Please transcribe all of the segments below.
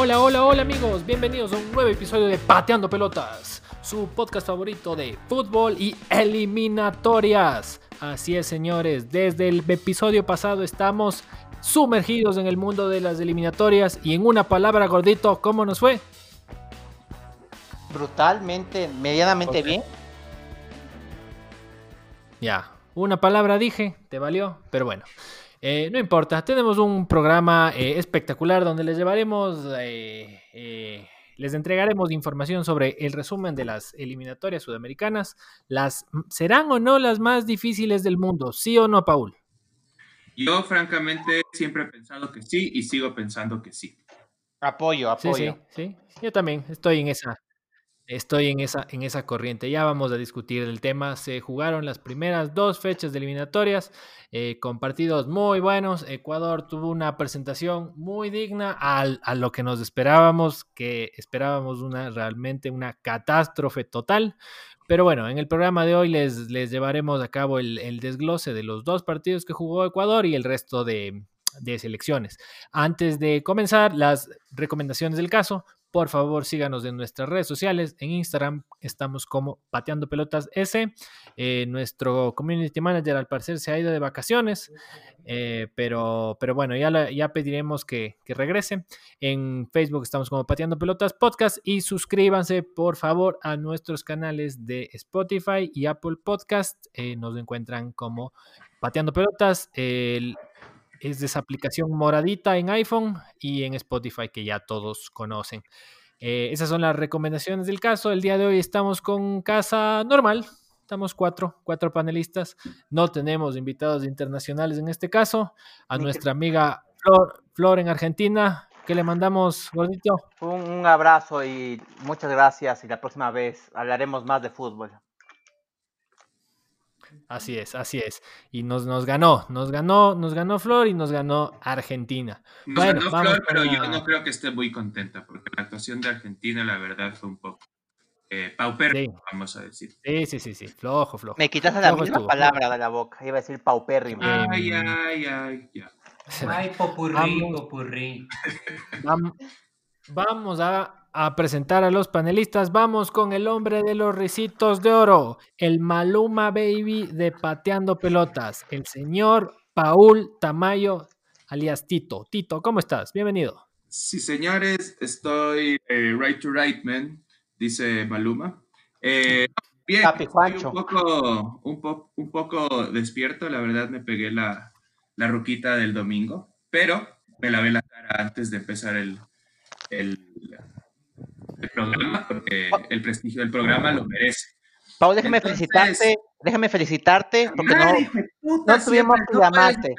Hola, hola, hola amigos, bienvenidos a un nuevo episodio de Pateando Pelotas, su podcast favorito de fútbol y eliminatorias. Así es señores, desde el episodio pasado estamos sumergidos en el mundo de las eliminatorias y en una palabra gordito, ¿cómo nos fue? Brutalmente, medianamente bien. Ya, una palabra dije, te valió, pero bueno. Eh, no importa, tenemos un programa eh, espectacular donde les llevaremos, eh, les entregaremos información sobre el resumen de las eliminatorias sudamericanas. Las, ¿Serán o no las más difíciles del mundo? ¿Sí o no, Paul? Yo, francamente, siempre he pensado que sí y sigo pensando que sí. Apoyo, apoyo. Sí, sí, sí. Yo también estoy en esa, Estoy en esa, en esa corriente. Ya vamos a discutir el tema. Se jugaron las primeras dos fechas de eliminatorias eh, con partidos muy buenos. Ecuador tuvo una presentación muy digna a lo que nos esperábamos, que esperábamos una realmente una catástrofe total. Pero bueno, en el programa de hoy les, les llevaremos a cabo el, desglose de los dos partidos que jugó Ecuador y el resto de selecciones. Antes de comenzar, las recomendaciones del caso. Por favor, síganos en nuestras redes sociales. En Instagram estamos como Pateando Pelotas S. Eh, nuestro community manager al parecer se ha ido de vacaciones, eh, pero, pero bueno, ya, ya pediremos que, regrese. En Facebook estamos como Pateando Pelotas Podcast y suscríbanse por favor a nuestros canales de Spotify y Apple Podcast. Eh, nos encuentran como Pateando Pelotas. El, es de esa aplicación moradita en iPhone y en Spotify que ya todos conocen. Eh, esas son las recomendaciones del caso. El día de hoy estamos con casa normal. Estamos cuatro, cuatro panelistas. No tenemos invitados internacionales en este caso. A nuestra amiga Flor, Flor en Argentina, que le mandamos, gordito. Un, abrazo y muchas gracias. Y la próxima vez hablaremos más de fútbol. Así es, así es. Y nos, nos ganó, nos ganó, nos ganó Flor y nos ganó Argentina. Nos bueno, ganó Flor, pero yo no creo que esté muy contenta, porque la actuación de Argentina, la verdad, fue un poco eh, paupérrimo, vamos a decir. Sí, sí, sí, sí, flojo, flojo. Me quitaste la misma palabra de la boca, iba a decir paupérrimo. Ay, ay, ay, ya. Ay, popurrí, popurrí. vamos a a presentar a los panelistas. Vamos con el hombre de los risitos de oro, el Maluma Baby de Pateando Pelotas, el señor Paul Tamayo, alias Tito. Tito, ¿cómo estás? Bienvenido. Sí, señores, estoy eh, right to right, man, dice Maluma. Eh, bien, un poco, un, un poco despierto, la verdad me pegué la, la ruquita del domingo, pero me lavé la cara antes de empezar el, el el programa, porque el prestigio del programa lo merece. Pau, déjame felicitarte, déjame felicitarte, porque no, no tuvimos que llamarte.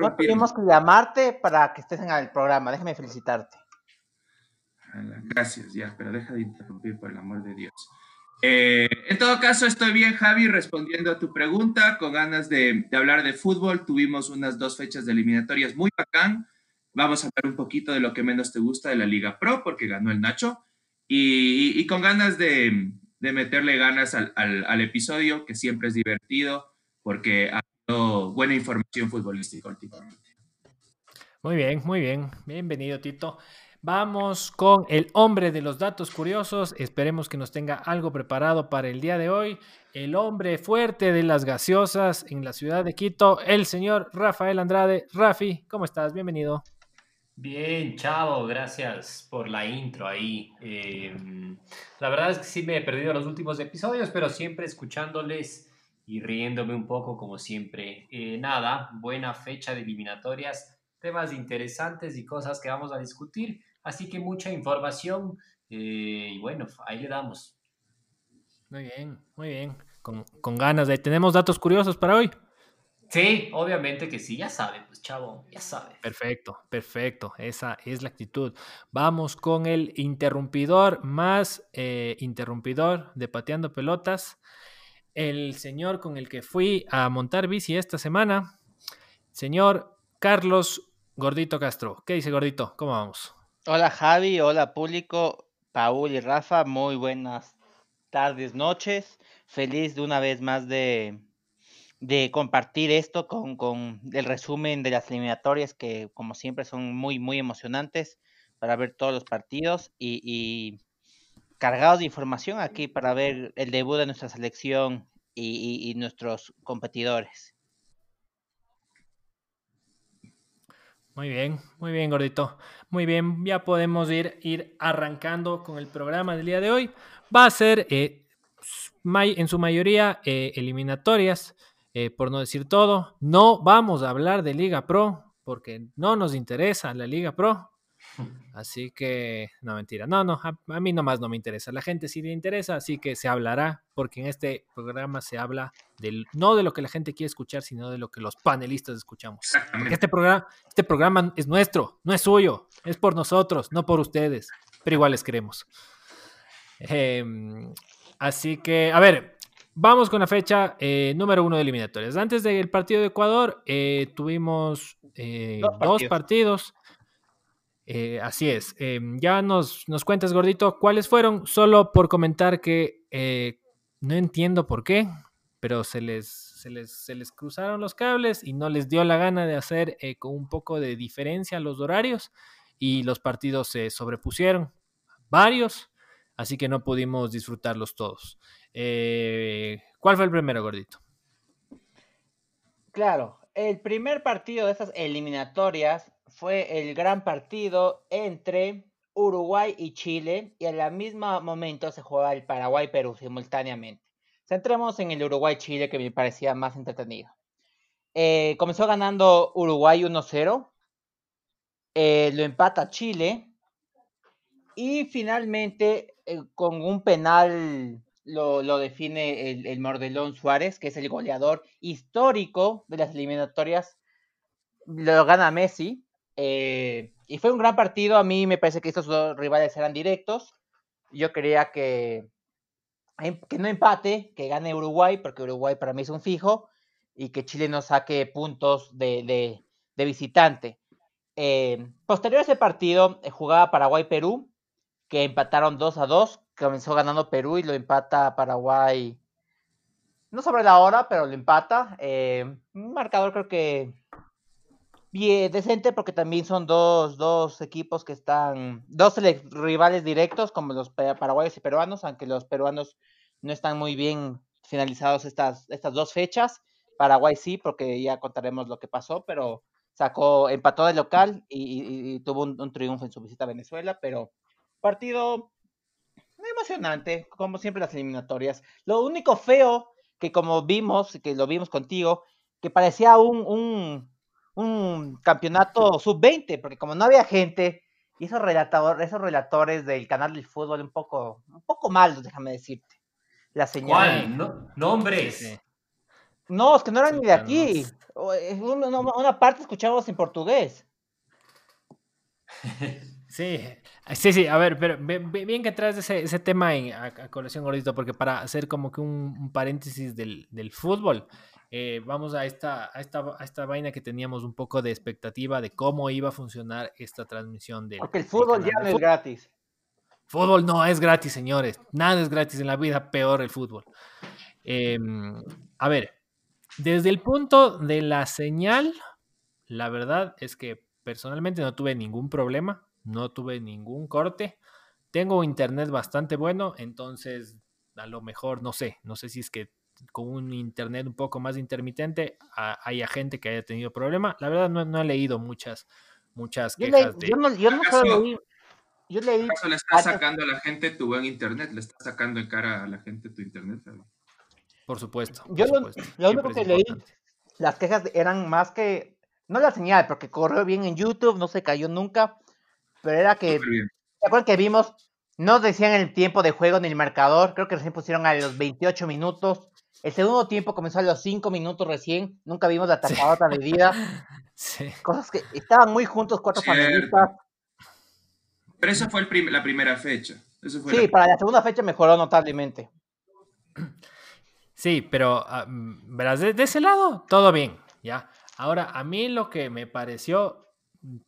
No tuvimos que llamarte para que estés en el programa, déjame felicitarte. Gracias, ya, pero deja de interrumpir por el amor de Dios. Eh, en todo caso, estoy bien, Javi, respondiendo a tu pregunta, con ganas de, de, hablar de fútbol. Tuvimos unas dos fechas de eliminatorias muy bacán. Vamos a hablar un poquito de lo que menos te gusta de la Liga Pro, porque ganó el Nacho y, con ganas de, meterle ganas al, episodio, que siempre es divertido, porque ha dado buena información futbolística últimamente. Muy bien, muy bien. Bienvenido, Tito. Vamos con el hombre de los datos curiosos. Esperemos que nos tenga algo preparado para el día de hoy. El hombre fuerte de las gaseosas en la ciudad de Quito, el señor Rafael Andrade. Rafi, ¿cómo estás? Bienvenido. Bien, chao, gracias por la intro ahí. Em, la verdad es que sí me he perdido los últimos episodios, pero siempre escuchándoles y riéndome un poco como siempre. Eh, nada, buena fecha de eliminatorias, temas interesantes y cosas que vamos a discutir, así que mucha información eh, y bueno, ahí le damos. Muy bien, muy bien, con, ganas de... ¿Tenemos datos curiosos para hoy? Sí, obviamente que sí, ya sabe, pues chavo, ya sabe. Perfecto, perfecto, esa es la actitud. Vamos con el interrumpidor más eh, interrumpidor de pateando pelotas, el señor con el que fui a montar bici esta semana, señor Carlos Gordito Castro. ¿Qué dice Gordito? ¿Cómo vamos? Hola Javi, hola público, Paul y Rafa, muy buenas tardes, noches. Feliz de una vez más de de compartir esto con, con, el resumen de las eliminatorias que como siempre son muy, muy emocionantes para ver todos los partidos y, cargados de información aquí para ver el debut de nuestra selección y, y, nuestros competidores. Muy bien, muy bien, gordito. Muy bien, ya podemos ir, ir arrancando con el programa del día de hoy. Va a ser eh, en su mayoría eh, eliminatorias. Eh, por no decir todo. No vamos a hablar de Liga Pro porque no nos interesa la Liga Pro. Así que, no, mentira, no, no, a, mí nomás no me interesa. La gente sí le interesa, así que se hablará, porque en este programa se habla del, no de lo que la gente quiere escuchar, sino de lo que los panelistas escuchamos. Porque este programa, este programa es nuestro, no es suyo, es por nosotros, no por ustedes, pero igual les queremos. Em, así que, a ver, Vamos con la fecha eh, número uno de eliminatorias. Antes del partido de Ecuador, eh, tuvimos eh, dos partidos. así es. Ya nos, nos cuentas, gordito, cuáles fueron. Solo por comentar que no entiendo por qué, pero se les, se les, se les cruzaron los cables y no les dio la gana de hacer con un poco de diferencia los horarios y los partidos se sobrepusieron. Varios así que no pudimos disfrutarlos todos. Eh, ¿Cuál fue el primero, gordito? Claro, el primer partido de esas eliminatorias fue el gran partido entre Uruguay y Chile y al mismo momento se juega el Paraguay-Perú simultáneamente. Centremos en el Uruguay-Chile que me parecía más entretenido. Eh, comenzó ganando Uruguay 1-0, eh, lo empata Chile y finalmente con un penal lo, define el, Mordelón Suárez, que es el goleador histórico de las eliminatorias. Lo gana Messi. Eh, y fue un gran partido. A mí me parece que estos dos rivales eran directos. Yo quería que, que no empate, que gane Uruguay, porque Uruguay para mí es un fijo. Y que Chile no saque puntos de, visitante. Eh, posterior a ese partido, jugaba Paraguay-Perú que empataron 2 a 2. Comenzó ganando Perú y lo empata Paraguay. No sobre la hora, pero lo empata. Eh, un marcador creo que bien decente porque también son dos, dos equipos que están, dos rivales directos como los paraguayos y peruanos, aunque los peruanos no están muy bien finalizados estas, estas dos fechas. Paraguay sí, porque ya contaremos lo que pasó, pero sacó, empató de local y, tuvo un, triunfo en su visita a Venezuela, pero Partido emocionante, como siempre las eliminatorias. Lo único feo que como vimos, que lo vimos contigo, que parecía un, un, campeonato sub-20, porque como no había gente, y esos, relatadores, esos relatores del canal del fútbol un poco, un poco malos, déjame decirte. La. ¿Cuál? ¿Nombres? No, es que no eran ni de aquí. Una, una parte escuchábamos en portugués. Sí, sí, sí, a ver, pero bien que traes ese, ese tema en, a, colección gordito, porque para hacer como que un, paréntesis del, fútbol, eh, vamos a esta, a, esta, a esta vaina que teníamos un poco de expectativa de cómo iba a funcionar esta transmisión del. Porque el fútbol ya no es gratis. Fútbol no es gratis, señores. Nada es gratis en la vida, peor el fútbol. Em, a ver, desde el punto de la señal, la verdad es que personalmente no tuve ningún problema no tuve ningún corte. Tengo internet bastante bueno, entonces a lo mejor no sé, no sé si es que con un internet un poco más intermitente haya gente que haya tenido problema. La verdad no, he leído muchas, muchas quejas de... Yo no, yo no leí. Yo leí... le estás sacando a la gente tu buen internet? ¿Le estás sacando en cara a la gente tu internet? Por supuesto. yo lo, único que leí, las quejas eran más que, no la señal, porque corrió bien en YouTube, no se cayó nunca, pero era que, ¿te acuerdas que vimos? No decían el tiempo de juego ni el marcador, creo que recién pusieron a los 28 minutos. El segundo tiempo comenzó a los 5 minutos recién, nunca vimos la otra de vida. Sí. Cosas que estaban muy juntos, cuatro panelistas. Pero eso fue la primera fecha. sí, para la segunda fecha mejoró notablemente. Sí, pero ah, verás, de, ese lado, todo bien, ¿ya? Ahora, a mí lo que me pareció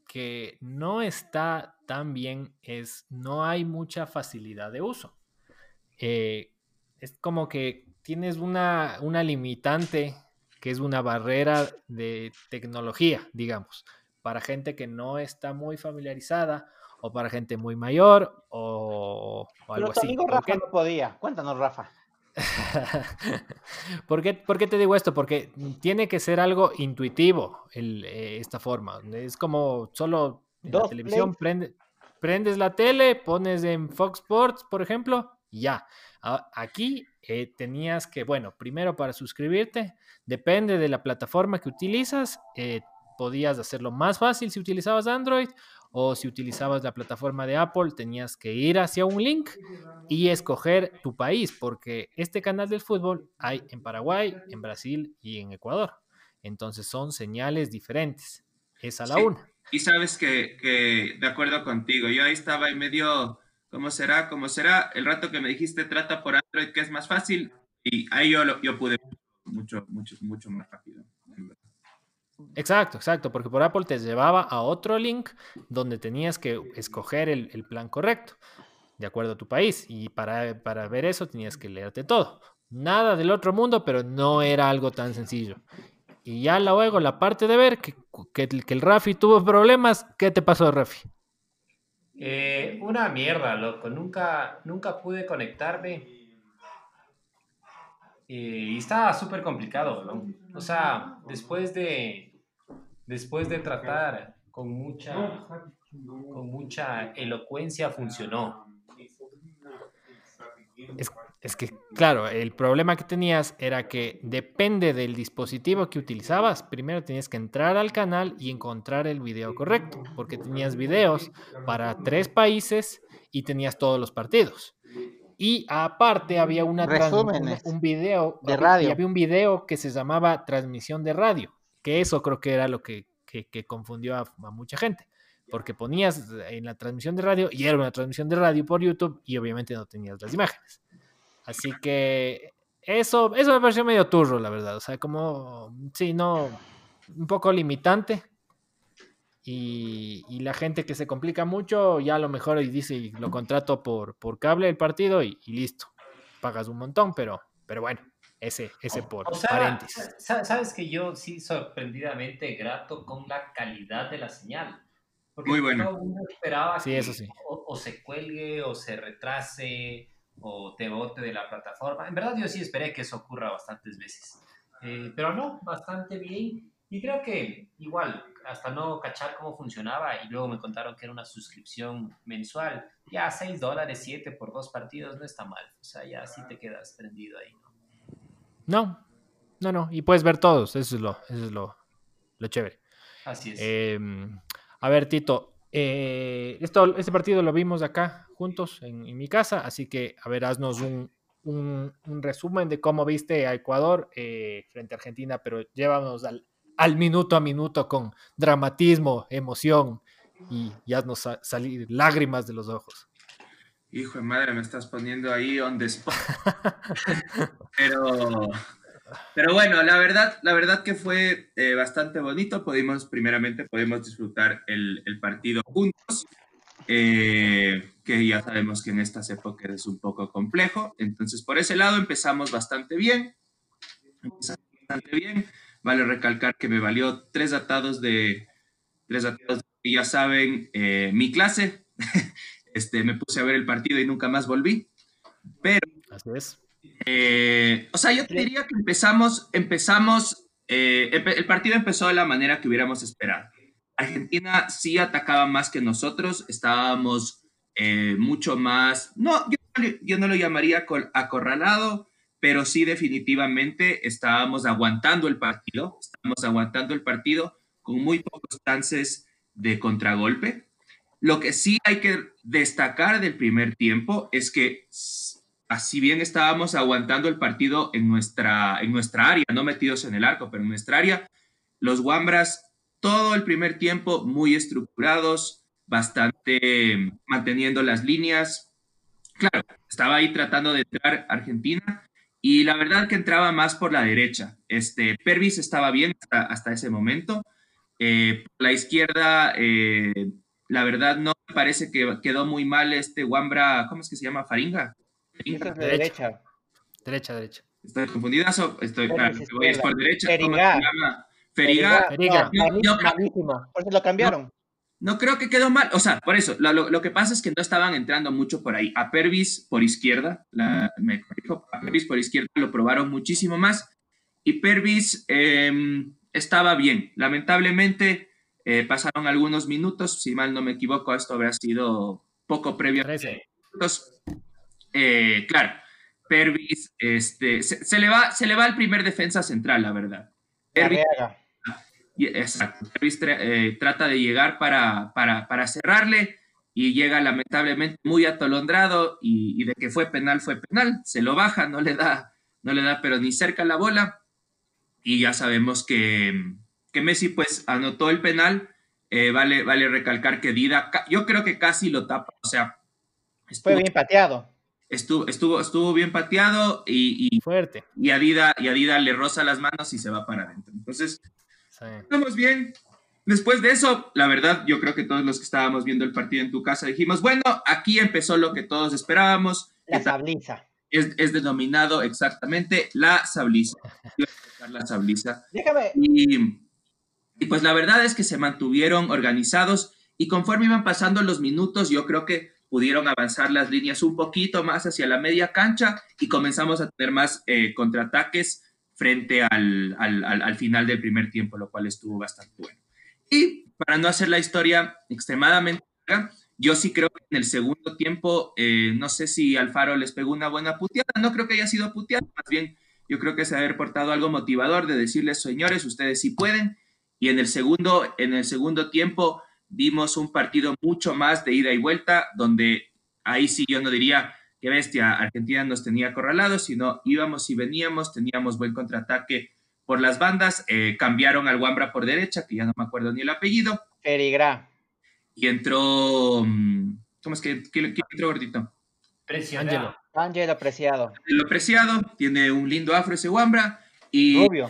que no está tan bien es no hay mucha facilidad de uso. Eh, es como que tienes una, una limitante que es una barrera de tecnología, digamos, para gente que no está muy familiarizada o para gente muy mayor o, algo así. Amigo Rafa no podía. Cuéntanos, Rafa. ¿Por, qué, te digo esto? Porque tiene que ser algo intuitivo el, eh, esta forma. Es como solo en la televisión prendes la tele, pones en Fox Sports, por ejemplo, y ya. Aquí eh, tenías que, bueno, primero para suscribirte, depende de la plataforma que utilizas, eh, podías hacerlo más fácil si utilizabas Android o si utilizabas la plataforma de Apple, tenías que ir hacia un link y escoger tu país, porque este canal del fútbol hay en Paraguay, en Brasil y en Ecuador. Entonces son señales diferentes. Es a la una. Y sabes que, de acuerdo contigo, yo ahí estaba en medio, ¿cómo será? ¿Cómo será? El rato que me dijiste trata por Android, que es más fácil, y ahí yo, yo pude mucho, mucho, mucho más rápido. Exacto, exacto, porque por Apple te llevaba a otro link donde tenías que escoger el, plan correcto, de acuerdo a tu país. Y para, para, ver eso tenías que leerte todo. Nada del otro mundo, pero no era algo tan sencillo. Y ya luego la parte de ver que, que, el Rafi tuvo problemas, ¿qué te pasó, Rafi? Eh, una mierda, loco. Nunca, nunca pude conectarme. Y estaba súper complicado, ¿no? O sea, después de, después de tratar con mucha, con mucha elocuencia, funcionó. Es, que, claro, el problema que tenías era que depende del dispositivo que utilizabas. Primero tenías que entrar al canal y encontrar el video correcto, porque tenías videos para tres países y tenías todos los partidos. Y aparte había una un video de radio. Y había un video que se llamaba transmisión de radio que eso creo que era lo que, confundió a, mucha gente, porque ponías en la transmisión de radio y era una transmisión de radio por YouTube y obviamente no tenías las imágenes. Así que eso, eso me pareció medio turro, la verdad. O sea, como, sí, no, un poco limitante. Y, la gente que se complica mucho, ya a lo mejor y dice, lo contrato por, por cable el partido y, y listo. Pagas un montón, pero, pero bueno. Ese, ese por paréntesis. Sabes que yo sí sorprendidamente grato con la calidad de la señal. Porque Muy bueno. Todo mundo esperaba que eso sí. o, se cuelgue o se retrase o te bote de la plataforma. En verdad yo sí esperé que eso ocurra bastantes veces. Eh, pero no, bastante bien. Y creo que igual, hasta no cachar cómo funcionaba y luego me contaron que era una suscripción mensual, ya 6 dólares, 7 por dos partidos no está mal. O sea, ya sí te quedas prendido ahí, ¿no? No, no, no. Y puedes ver todos. Eso es lo, eso es lo, lo chévere. Así es. Em, a ver, Tito. Eh, esto, este partido lo vimos acá juntos en, mi casa, así que, a ver, haznos un, un, resumen de cómo viste a Ecuador eh, frente a Argentina, pero llévanos al, al, minuto a minuto con dramatismo, emoción y, y haznos salir lágrimas de los ojos. Hijo de madre, me estás poniendo ahí on the spot. pero, pero bueno, la verdad, la verdad que fue eh, bastante bonito. Pudimos, primeramente, podemos disfrutar el, partido juntos, eh, que ya sabemos que en estas épocas es un poco complejo. Entonces, por ese lado empezamos bastante bien. Empezamos bastante bien. Vale recalcar que me valió tres atados de, tres atados, y ya saben, eh, mi clase. Este, me puse a ver el partido y nunca más volví. Pero. Así es. Eh, o sea, yo te diría que empezamos, empezamos, eh, el partido empezó de la manera que hubiéramos esperado. Argentina sí atacaba más que nosotros, estábamos eh, mucho más, no, yo, no lo llamaría acorralado, pero sí definitivamente estábamos aguantando el partido, estábamos aguantando el partido con muy pocos chances de contragolpe. Lo que sí hay que destacar del primer tiempo es que así bien estábamos aguantando el partido en nuestra, en nuestra área, no metidos en el arco, pero en nuestra área, los Wambras todo el primer tiempo muy estructurados, bastante manteniendo las líneas. Claro, estaba ahí tratando de entrar Argentina y la verdad que entraba más por la derecha. Este, Pervis estaba bien hasta, ese momento. Eh, por la izquierda, eh, la verdad no me parece que quedó muy mal este Wambra, ¿cómo es que se llama? Faringa. Derecha. Derecha, derecha. Estoy confundidazo, estoy, claro, que voy es por derecha. ¿Cómo Feriga. Feriga. Feriga. No, No, no, malísimo. Por eso lo cambiaron. No creo que quedó mal, o sea, por eso, lo, lo- lo que pasa es que no estaban entrando mucho por ahí. A Pervis por izquierda, la, me corrijo, a Pervis por izquierda lo probaron muchísimo más y Pervis eh, estaba bien. Lamentablemente eh, pasaron algunos minutos, si mal no me equivoco, esto habrá sido poco previo a 13. minutos. Eh, claro, Pervis, este, se, se le va, se le va al primer defensa central, la verdad. Pervis y- Exacto. Pervis tra- eh, trata de llegar para, para, para cerrarle y llega lamentablemente muy atolondrado y, y de que fue penal, fue penal. Se lo baja, no le da, no le da pero ni cerca la bola. Y ya sabemos que, que Messi pues anotó el penal. Eh, vale, vale recalcar que Dida, yo creo que casi lo tapa. O sea, Fue estuvo, bien pateado. estuvo, estuvo, estuvo bien pateado y, y, Fuerte. y a Dida, y a Dida le roza las manos y se va para adentro. Entonces, Sí. Estamos bien. Después de eso, la verdad, yo creo que todos los que estábamos viendo el partido en tu casa dijimos, bueno, aquí empezó lo que todos esperábamos. La sabliza. es, es denominado exactamente la sabliza. La sabliza. Déjame. Y, y pues la verdad es que se mantuvieron organizados y conforme iban pasando los minutos, yo creo que pudieron avanzar las líneas un poquito más hacia la media cancha y comenzamos a tener más eh, contraataques frente al, al, al, al final del primer tiempo, lo cual estuvo bastante bueno. Y para no hacer la historia extremadamente larga, yo sí creo que en el segundo tiempo, eh, no sé si Alfaro les pegó una buena puteada, no creo que haya sido puteada, más bien yo creo que se ha haber algo motivador de decirles, señores, ustedes sí pueden. Y en el segundo, en el segundo tiempo vimos un partido mucho más de ida y vuelta, donde ahí sí yo no diría que bestia, Argentina nos tenía acorralados, sino íbamos y veníamos, teníamos buen contraataque por las bandas, eh, cambiaron al Wambra por derecha, que ya no me acuerdo ni el apellido, Ferigra. y entró, mm, ¿cómo es que, entró gordito? Presiona. Ángelo. Ángel apreciado. Lo preciado, tiene un lindo afro ese Wambra, y Rubio.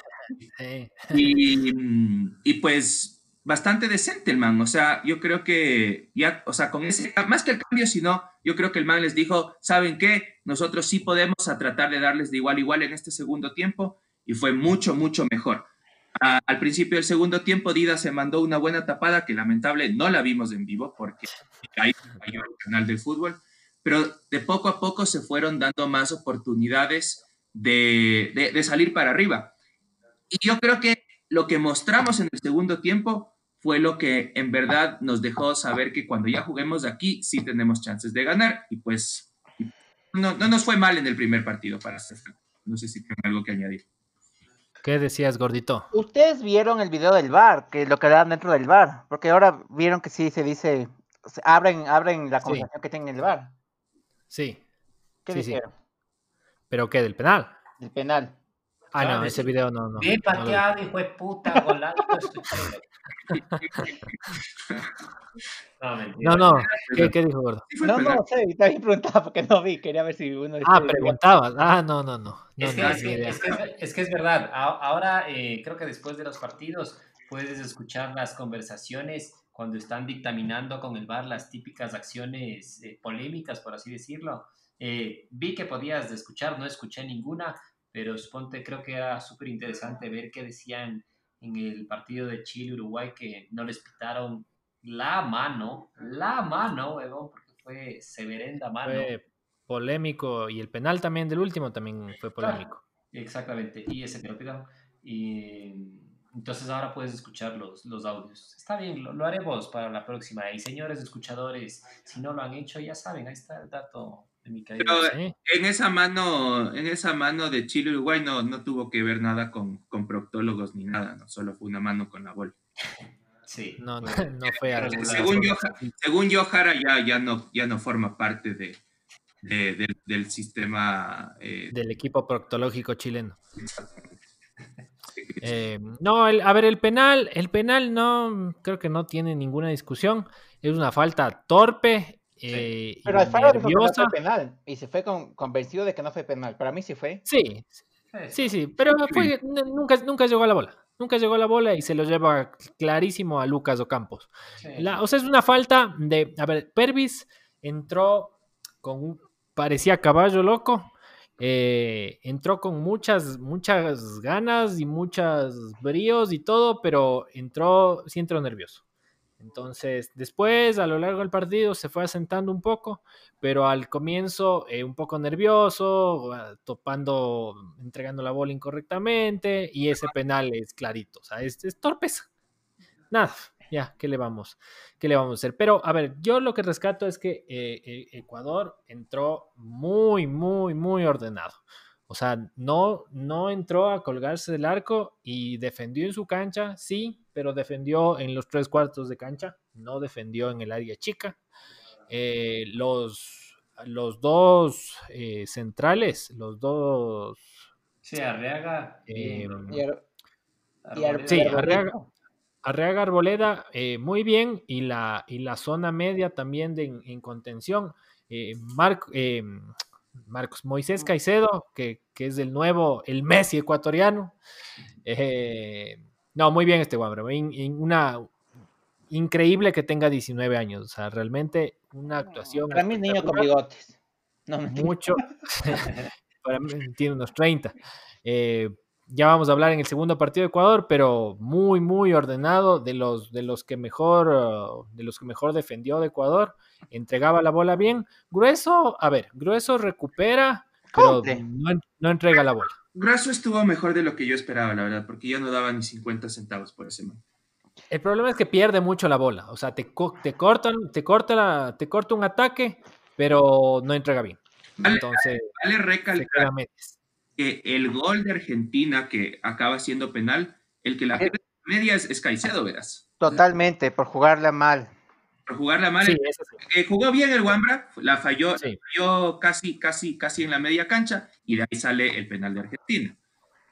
Sí. y, mm, y pues bastante decente el man. O sea, yo creo que ya, o sea, con ese, más que el cambio, sino yo creo que el man les dijo, ¿saben qué? Nosotros sí podemos a tratar de darles de igual a igual en este segundo tiempo y fue mucho, mucho mejor. A- al principio del segundo tiempo, Dida se mandó una buena tapada que lamentable no la vimos en vivo porque ahí cayó el canal del fútbol, pero de poco a poco se fueron dando más oportunidades de, de- de salir para arriba. Y yo creo que lo que mostramos en el segundo tiempo fue lo que en verdad nos dejó saber que cuando ya juguemos aquí sí tenemos chances de ganar y pues no, no nos fue mal en el primer partido para ser franco. No sé si tienen algo que añadir. ¿Qué decías, gordito? Ustedes vieron el video del bar, que lo que dan dentro del bar, porque ahora vieron que sí se dice, se abren, abren la Sí. conversación que tienen en el bar. Sí. ¿Qué Sí, sí. dijeron? ¿Pero qué? ¿Del penal? Del penal. Ah, Claro, no, ese video no. no no vi. pateado, hijo de puta, no, mentira. No, no. ¿Qué, qué dijo, gordo? No, no sé, también preguntaba porque no vi, quería ver si uno Ah, preguntabas. Ah, no, no, no. no, Es que, no, es, que, es que es- que es verdad. Ahora eh, creo que después de los partidos puedes escuchar las conversaciones cuando están dictaminando con el VAR las típicas acciones eh, polémicas, por así decirlo. Eh, vi que podías escuchar, no escuché ninguna, pero suponte, creo que era súper interesante ver qué decían en el partido de Chile-Uruguay que no les pitaron la mano, la mano, huevón, porque fue severenda mano. Fue polémico y el penal también del último también fue polémico. Exactamente, y ese te lo pido. Y entonces ahora puedes escuchar los, los audios. Está bien, lo, lo haremos para la próxima. Y señores escuchadores, si no lo han hecho, ya saben, ahí está el dato Pero, Sí. En esa mano, en esa mano de Chile Uruguay no, no tuvo que ver nada con, con proctólogos ni nada, no solo fue una mano con la bola. Sí, No, no, fue- no. Según yo, según yo, Jara ya, ya, no, ya no forma parte de, de- del- del sistema. eh, del equipo proctológico chileno. Eh, no, el- a ver, el penal, el penal no, creo que no tiene ninguna discusión. Es una falta torpe eh, Pero Alfaro dijo que no fue penal y se fue con, convencido de que no fue penal. Para mí sí fue. Sí, sí, sí, pero fue, nunca, nunca llegó a la bola. Nunca llegó a la bola y se lo lleva clarísimo a Lucas Ocampos. sí. La- o sea, es una falta de. A ver, Pervis entró con un. Parecía caballo loco eh, entró con muchas, muchas ganas y muchos bríos y todo, pero entró, sí entró nervioso. Entonces, después, a lo largo del partido, se fue asentando un poco, pero al comienzo eh, un poco nervioso, ah, topando, entregando la bola incorrectamente, y ese penal es clarito, o sea, es, torpeza. Nada, ya, ¿qué le vamos? ¿Qué le vamos a hacer? Pero, a ver, yo lo que rescato es que eh, eh, Ecuador entró muy, muy, muy ordenado. O sea, no, no entró a colgarse del arco y defendió en su cancha, sí, pero defendió en los tres cuartos de cancha, no defendió en el área chica. Eh, los, los dos centrales, los dos... Sí, Arriaga. Eh, Y Ar- y sí. Arriaga, Arriaga Arboleda, eh, muy bien, y la, y la zona media también de, en, en contención. Eh, Marc- eh, Marcos Moisés Caicedo, que, que es el nuevo, el Messi ecuatoriano. Eh, no, muy bien este Guambra. in- in- una increíble que tenga 19 años. O sea, realmente una actuación. Para mí es niño con bigotes. No, mucho. para mí tiene unos 30. Eh, ya vamos a hablar en el segundo partido de Ecuador, pero muy, muy ordenado, de los, de los que mejor, uh, de los que mejor defendió de Ecuador, entregaba la bola bien. Grueso, a ver, Grueso recupera, pero no, no entrega la bola. Grasso estuvo mejor de lo que yo esperaba, la verdad, porque yo no daba ni 50 centavos por ese man. El problema es que pierde mucho la bola, o sea, te, co- te cortan, te corta, la, te corta un ataque, pero no entrega bien. Vale, Entonces, Vale recalcar. Que el gol de Argentina que acaba siendo penal, el que la pierde en media es, es Caicedo, verás. Totalmente, por jugarla mal. Por jugarla mal, Sí, eso sí. eh, jugó bien el Wambra, la falló, Sí. falló casi, casi, casi en la media cancha y de ahí sale el penal de Argentina.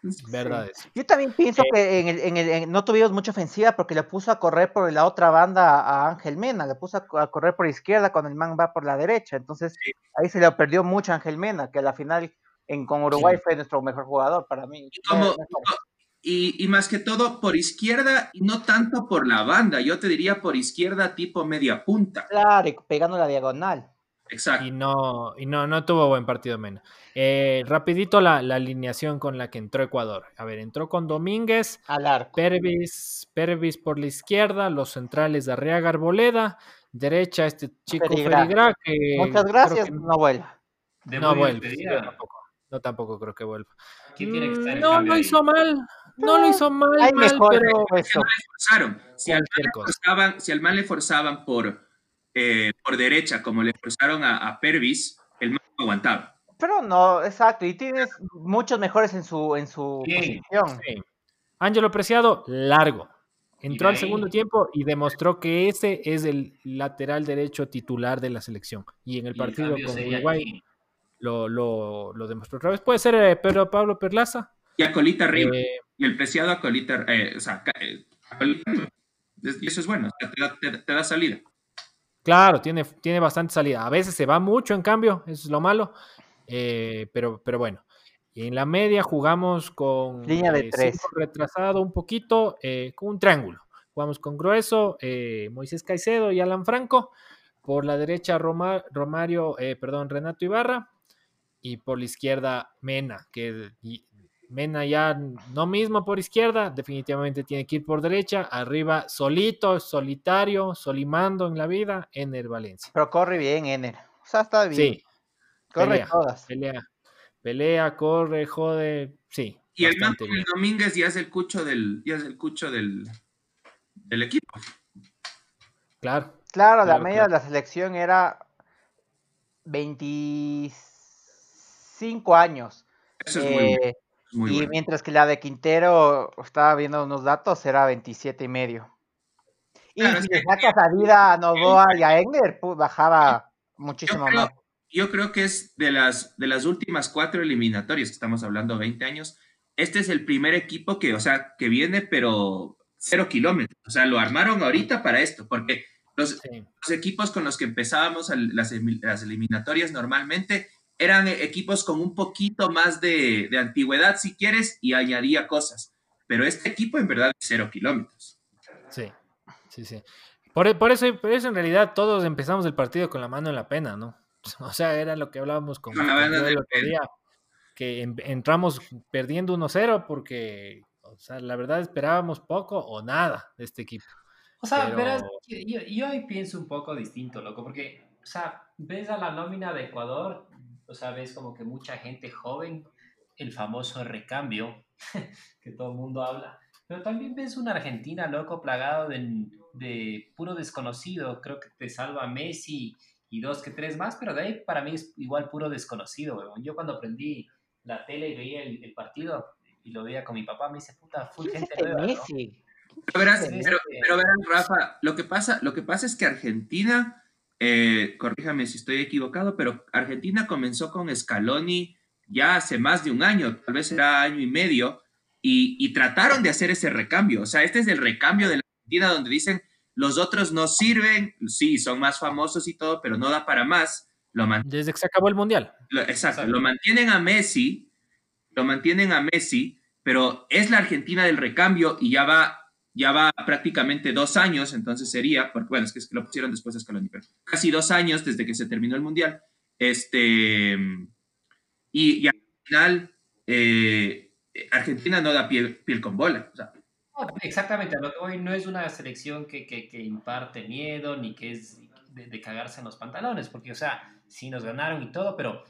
Entonces, Verdad es. Yo también pienso Eh, que en el, en el- en- no tuvimos mucha ofensiva porque le puso a correr por la otra banda a Ángel Mena, le puso a, a correr por izquierda cuando el man va por la derecha. Entonces Sí. ahí se le perdió mucho a Ángel Mena, que a la final en, con Uruguay Sí. fue nuestro mejor jugador para mí. Y, como- Fue mejor. y, y más que todo por izquierda y no tanto por la banda, yo te diría por izquierda tipo media punta. Claro, y pegando la diagonal. Exacto. Y no, y no, no tuvo buen partido Mena. Eh, rapidito la, la alineación con la que entró Ecuador. A ver, entró con Domínguez, Al arco. Pervis, Pervis por la izquierda, los centrales de Arriaga Arboleda, derecha este chico que Muchas gracias, que no vuelva. De no vuelve. sí, tampoco, no tampoco creo que vuelva. ¿Quién tiene que estar en Mm, no lo hizo mal, no lo hizo mal, Hay mal, mejor pero eso. forzaron. Si al, man le forzaban, si al man le forzaban por, eh, por derecha, como le forzaron a, a Pervis, el man no aguantaba. Pero no, exacto. Y tienes muchos mejores en su, en su Sí. posición. Sí. Ángelo Preciado, largo. Entró al segundo tiempo y demostró que ese es el lateral derecho titular de la selección. Y en el partido con Uruguay. Lo, lo, lo demostró otra vez. Puede ser eh, Pedro Pablo Perlaza. Y a colita arriba. Eh, Y el preciado a colita, eh, o sea, ca- eh, Y eso es bueno, o sea, te, da, te- te da salida. claro, tiene, tiene bastante salida. A veces se va mucho, en cambio, eso es lo malo. Eh, pero, pero bueno. Y en la media jugamos con Línea de eh, tres. retrasado un poquito, eh, con un triángulo. Jugamos con Grueso, eh, Moisés Caicedo y Alan Franco. Por la derecha, Roma- Romario, eh, perdón, Renato Ibarra. Y por la izquierda, Mena, que y- Mena ya no mismo por izquierda, definitivamente tiene que ir por derecha. Arriba, solito, solitario, solimando en la vida, Ener Valencia. Pero corre bien, Ener. O sea, está bien. Sí, corre pelea, todas. pelea, pelea, corre, jode, sí. Y el. Domínguez ya es el cucho del, ya es el cucho del, del equipo. Claro, Claro, la media claro. de la selección era 25 años. Eso es muy, Eh, es muy y bueno. mientras que la de Quintero, estaba viendo unos datos, era 27 y medio. Y Claro, si le sacas a Vida, a Novoa y a Engler, pues, bajaba Yo muchísimo creo, más. yo creo que es de las, de las últimas cuatro eliminatorias, que estamos hablando 20 años, este es el primer equipo que, o sea, que viene, pero cero kilómetros. O sea, lo armaron ahorita para esto, porque los, sí. los equipos con los que empezábamos las, las eliminatorias normalmente eran equipos con un poquito más de, de antigüedad, si quieres, y añadía cosas. Pero este equipo en verdad es cero kilómetros. Sí, sí, sí. Por, por eso, por eso en realidad todos empezamos el partido con la mano en la pena, ¿no? O sea, era lo que hablábamos con, Con en el la otro pena. día. que entramos perdiendo 1-0 porque, o sea, la verdad esperábamos poco o nada de este equipo. O sea, verás, yo, yo hoy pienso un poco distinto, loco, porque, o sea, ves a la nómina de Ecuador, o sea, ves como que mucha gente joven, el famoso recambio que todo el mundo habla, pero también ves una Argentina, loco, plagado de, de puro desconocido, creo que te salva Messi y dos que tres más, pero de ahí para mí es igual puro desconocido, weón. Yo cuando aprendí la tele y veía el, partido y lo veía con mi papá, me dice, puta, full gente nueva, Pero verás, pero, verás, Rafa, lo que pasa, lo que pasa es que Argentina, eh, corríjame si estoy equivocado, pero Argentina comenzó con Scaloni ya hace más de un año, tal vez era año y medio, y, y trataron de hacer ese recambio. O sea, este es el recambio de la Argentina donde dicen, los otros no sirven, sí, son más famosos y todo, pero no da para más. Lo Desde que se acabó el Mundial. exacto, lo mantienen a Messi, lo mantienen a Messi, pero es la Argentina del recambio y ya va, ya va prácticamente dos años, entonces sería, porque, bueno, es que, lo pusieron después de Scaloni, pero casi dos años desde que se terminó el Mundial. Este, y, al final, eh, Argentina no da piel, piel con bola. O sea, exactamente, lo que hoy no es una selección que, que, que imparte miedo ni que es de, cagarse en los pantalones, porque, o sea, sí nos ganaron y todo, pero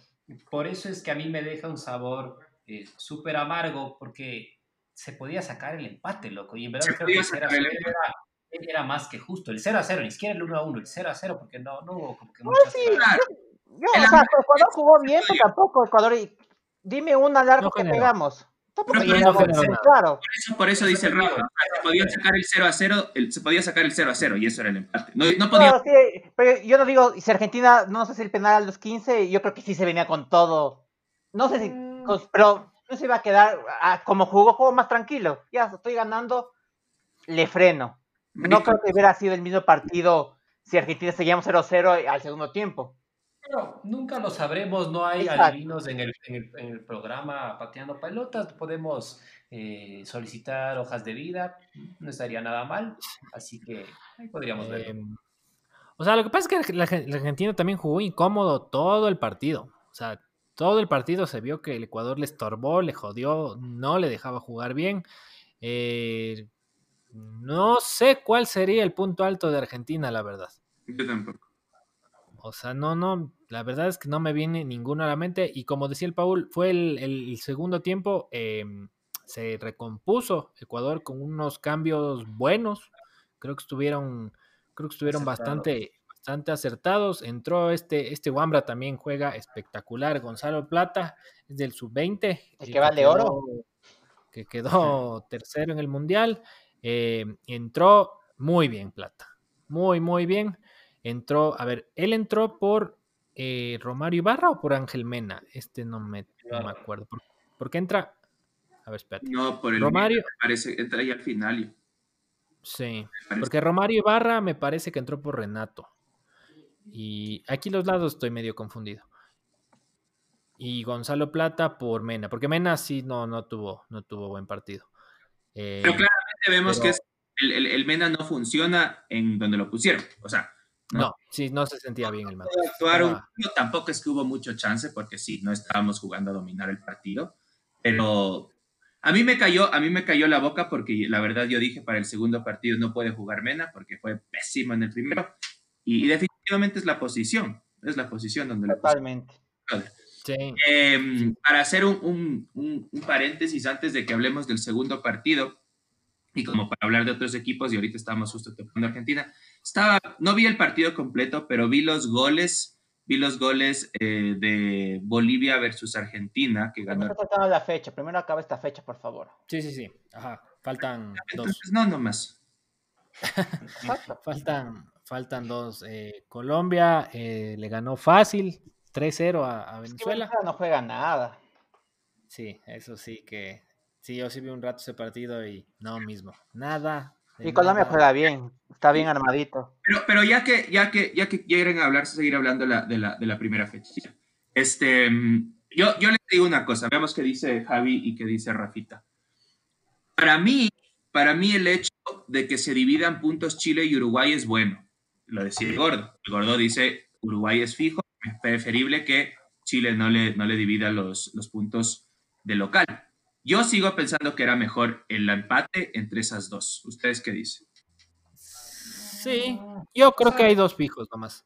por eso es que a mí me deja un sabor eh, súper amargo, porque se podía sacar el empate, loco, y en verdad creo que el 0 era, era, más que justo, el 0 a 0, ni siquiera el 1 a 1, el 0 a 0, porque no, no hubo como que muchas... sí, yo, o sea, Ecuador jugó bien, pero tampoco Ecuador, y dime una largo que pegamos. Por, eso, por, eso, dice el Rafa, se podía sacar el 0 a 0, se podía sacar el 0 a 0 y eso era el empate. No, podía... pero yo no digo, si Argentina no sé si el penal a los 15, yo creo que sí se venía con todo. No sé si, mm. pero no se iba a quedar, ah, como jugó, juego más tranquilo. Ya estoy ganando, le freno. No creo que hubiera sido el mismo partido si Argentina seguíamos 0-0 al segundo tiempo. Pero nunca lo sabremos, no hay adivinos en el, en, el, programa Pateando Pelotas, podemos eh, solicitar hojas de vida, no estaría nada mal, así que ahí podríamos verlo. Em, o sea, lo que pasa es que la, Argentina también jugó incómodo todo el partido, o sea, todo el partido se vio que el Ecuador le estorbó, le jodió, no le dejaba jugar bien. Eh, no sé cuál sería el punto alto de Argentina, la verdad. Yo tampoco. O sea, no, no, la verdad es que no me viene ninguno a la mente. Y como decía el Paul, fue el, segundo tiempo, em, se recompuso Ecuador con unos cambios buenos. Creo que estuvieron, creo que estuvieron bastante, bastante acertados. Entró este, este Wambra también juega espectacular. Gonzalo Plata es del sub-20. El que vale oro. Que quedó tercero en el Mundial. Em, entró muy bien Plata. Muy, muy bien. Entró, a ver, él entró por eh, Romario Ibarra o por Ángel Mena. Este no me, acuerdo. ¿Por, qué entra? A ver, espérate. No, por el Romario. parece, entra ahí al final. Sí, porque Romario Ibarra me parece que entró por Renato. Y aquí los lados estoy medio confundido. Y Gonzalo Plata por Mena, porque Mena sí no, no, tuvo, no tuvo buen partido. pero claramente vemos que el, el, Mena no funciona en donde lo pusieron. O sea, no, sí, no se sentía bien el Madrid. tampoco es que hubo mucho chance porque sí, no estábamos jugando a dominar el partido, pero a mí me cayó, a mí me cayó la boca porque la verdad yo dije para el segundo partido no puede jugar Mena porque fue pésimo en el primero y, definitivamente es la posición, es la posición donde Totalmente. Em, para hacer un, un, paréntesis antes de que hablemos del segundo partido y como para hablar de otros equipos y ahorita estamos justo tocando Argentina, estaba, no vi el partido completo, pero vi los goles, vi los goles eh, de Bolivia versus Argentina, que ganó. No la fecha, primero acaba esta fecha, por favor. Sí, sí, sí, ajá, faltan Entonces, dos. No, nomás. faltan, faltan dos. Eh, Colombia eh, le ganó fácil, 3-0 a, Venezuela. no juega nada. Sí, eso sí que Sí, yo sí vi un rato ese partido y no mismo. Nada. Y Colombia juega bien, está bien armadito. Pero, pero ya que, ya que, ya que quieren hablar, seguir hablando de la, de la, primera fecha. Este, yo, yo les digo una cosa, veamos qué dice Javi y qué dice Rafita. Para mí, para mí el hecho de que se dividan puntos Chile y Uruguay es bueno. Lo decía el Gordo. El Gordo dice, Uruguay es fijo, es preferible que Chile no le, no le divida los, los puntos de local. Yo sigo pensando que era mejor el empate entre esas dos. ¿Ustedes qué dicen? Sí, yo creo que hay dos fijos nomás.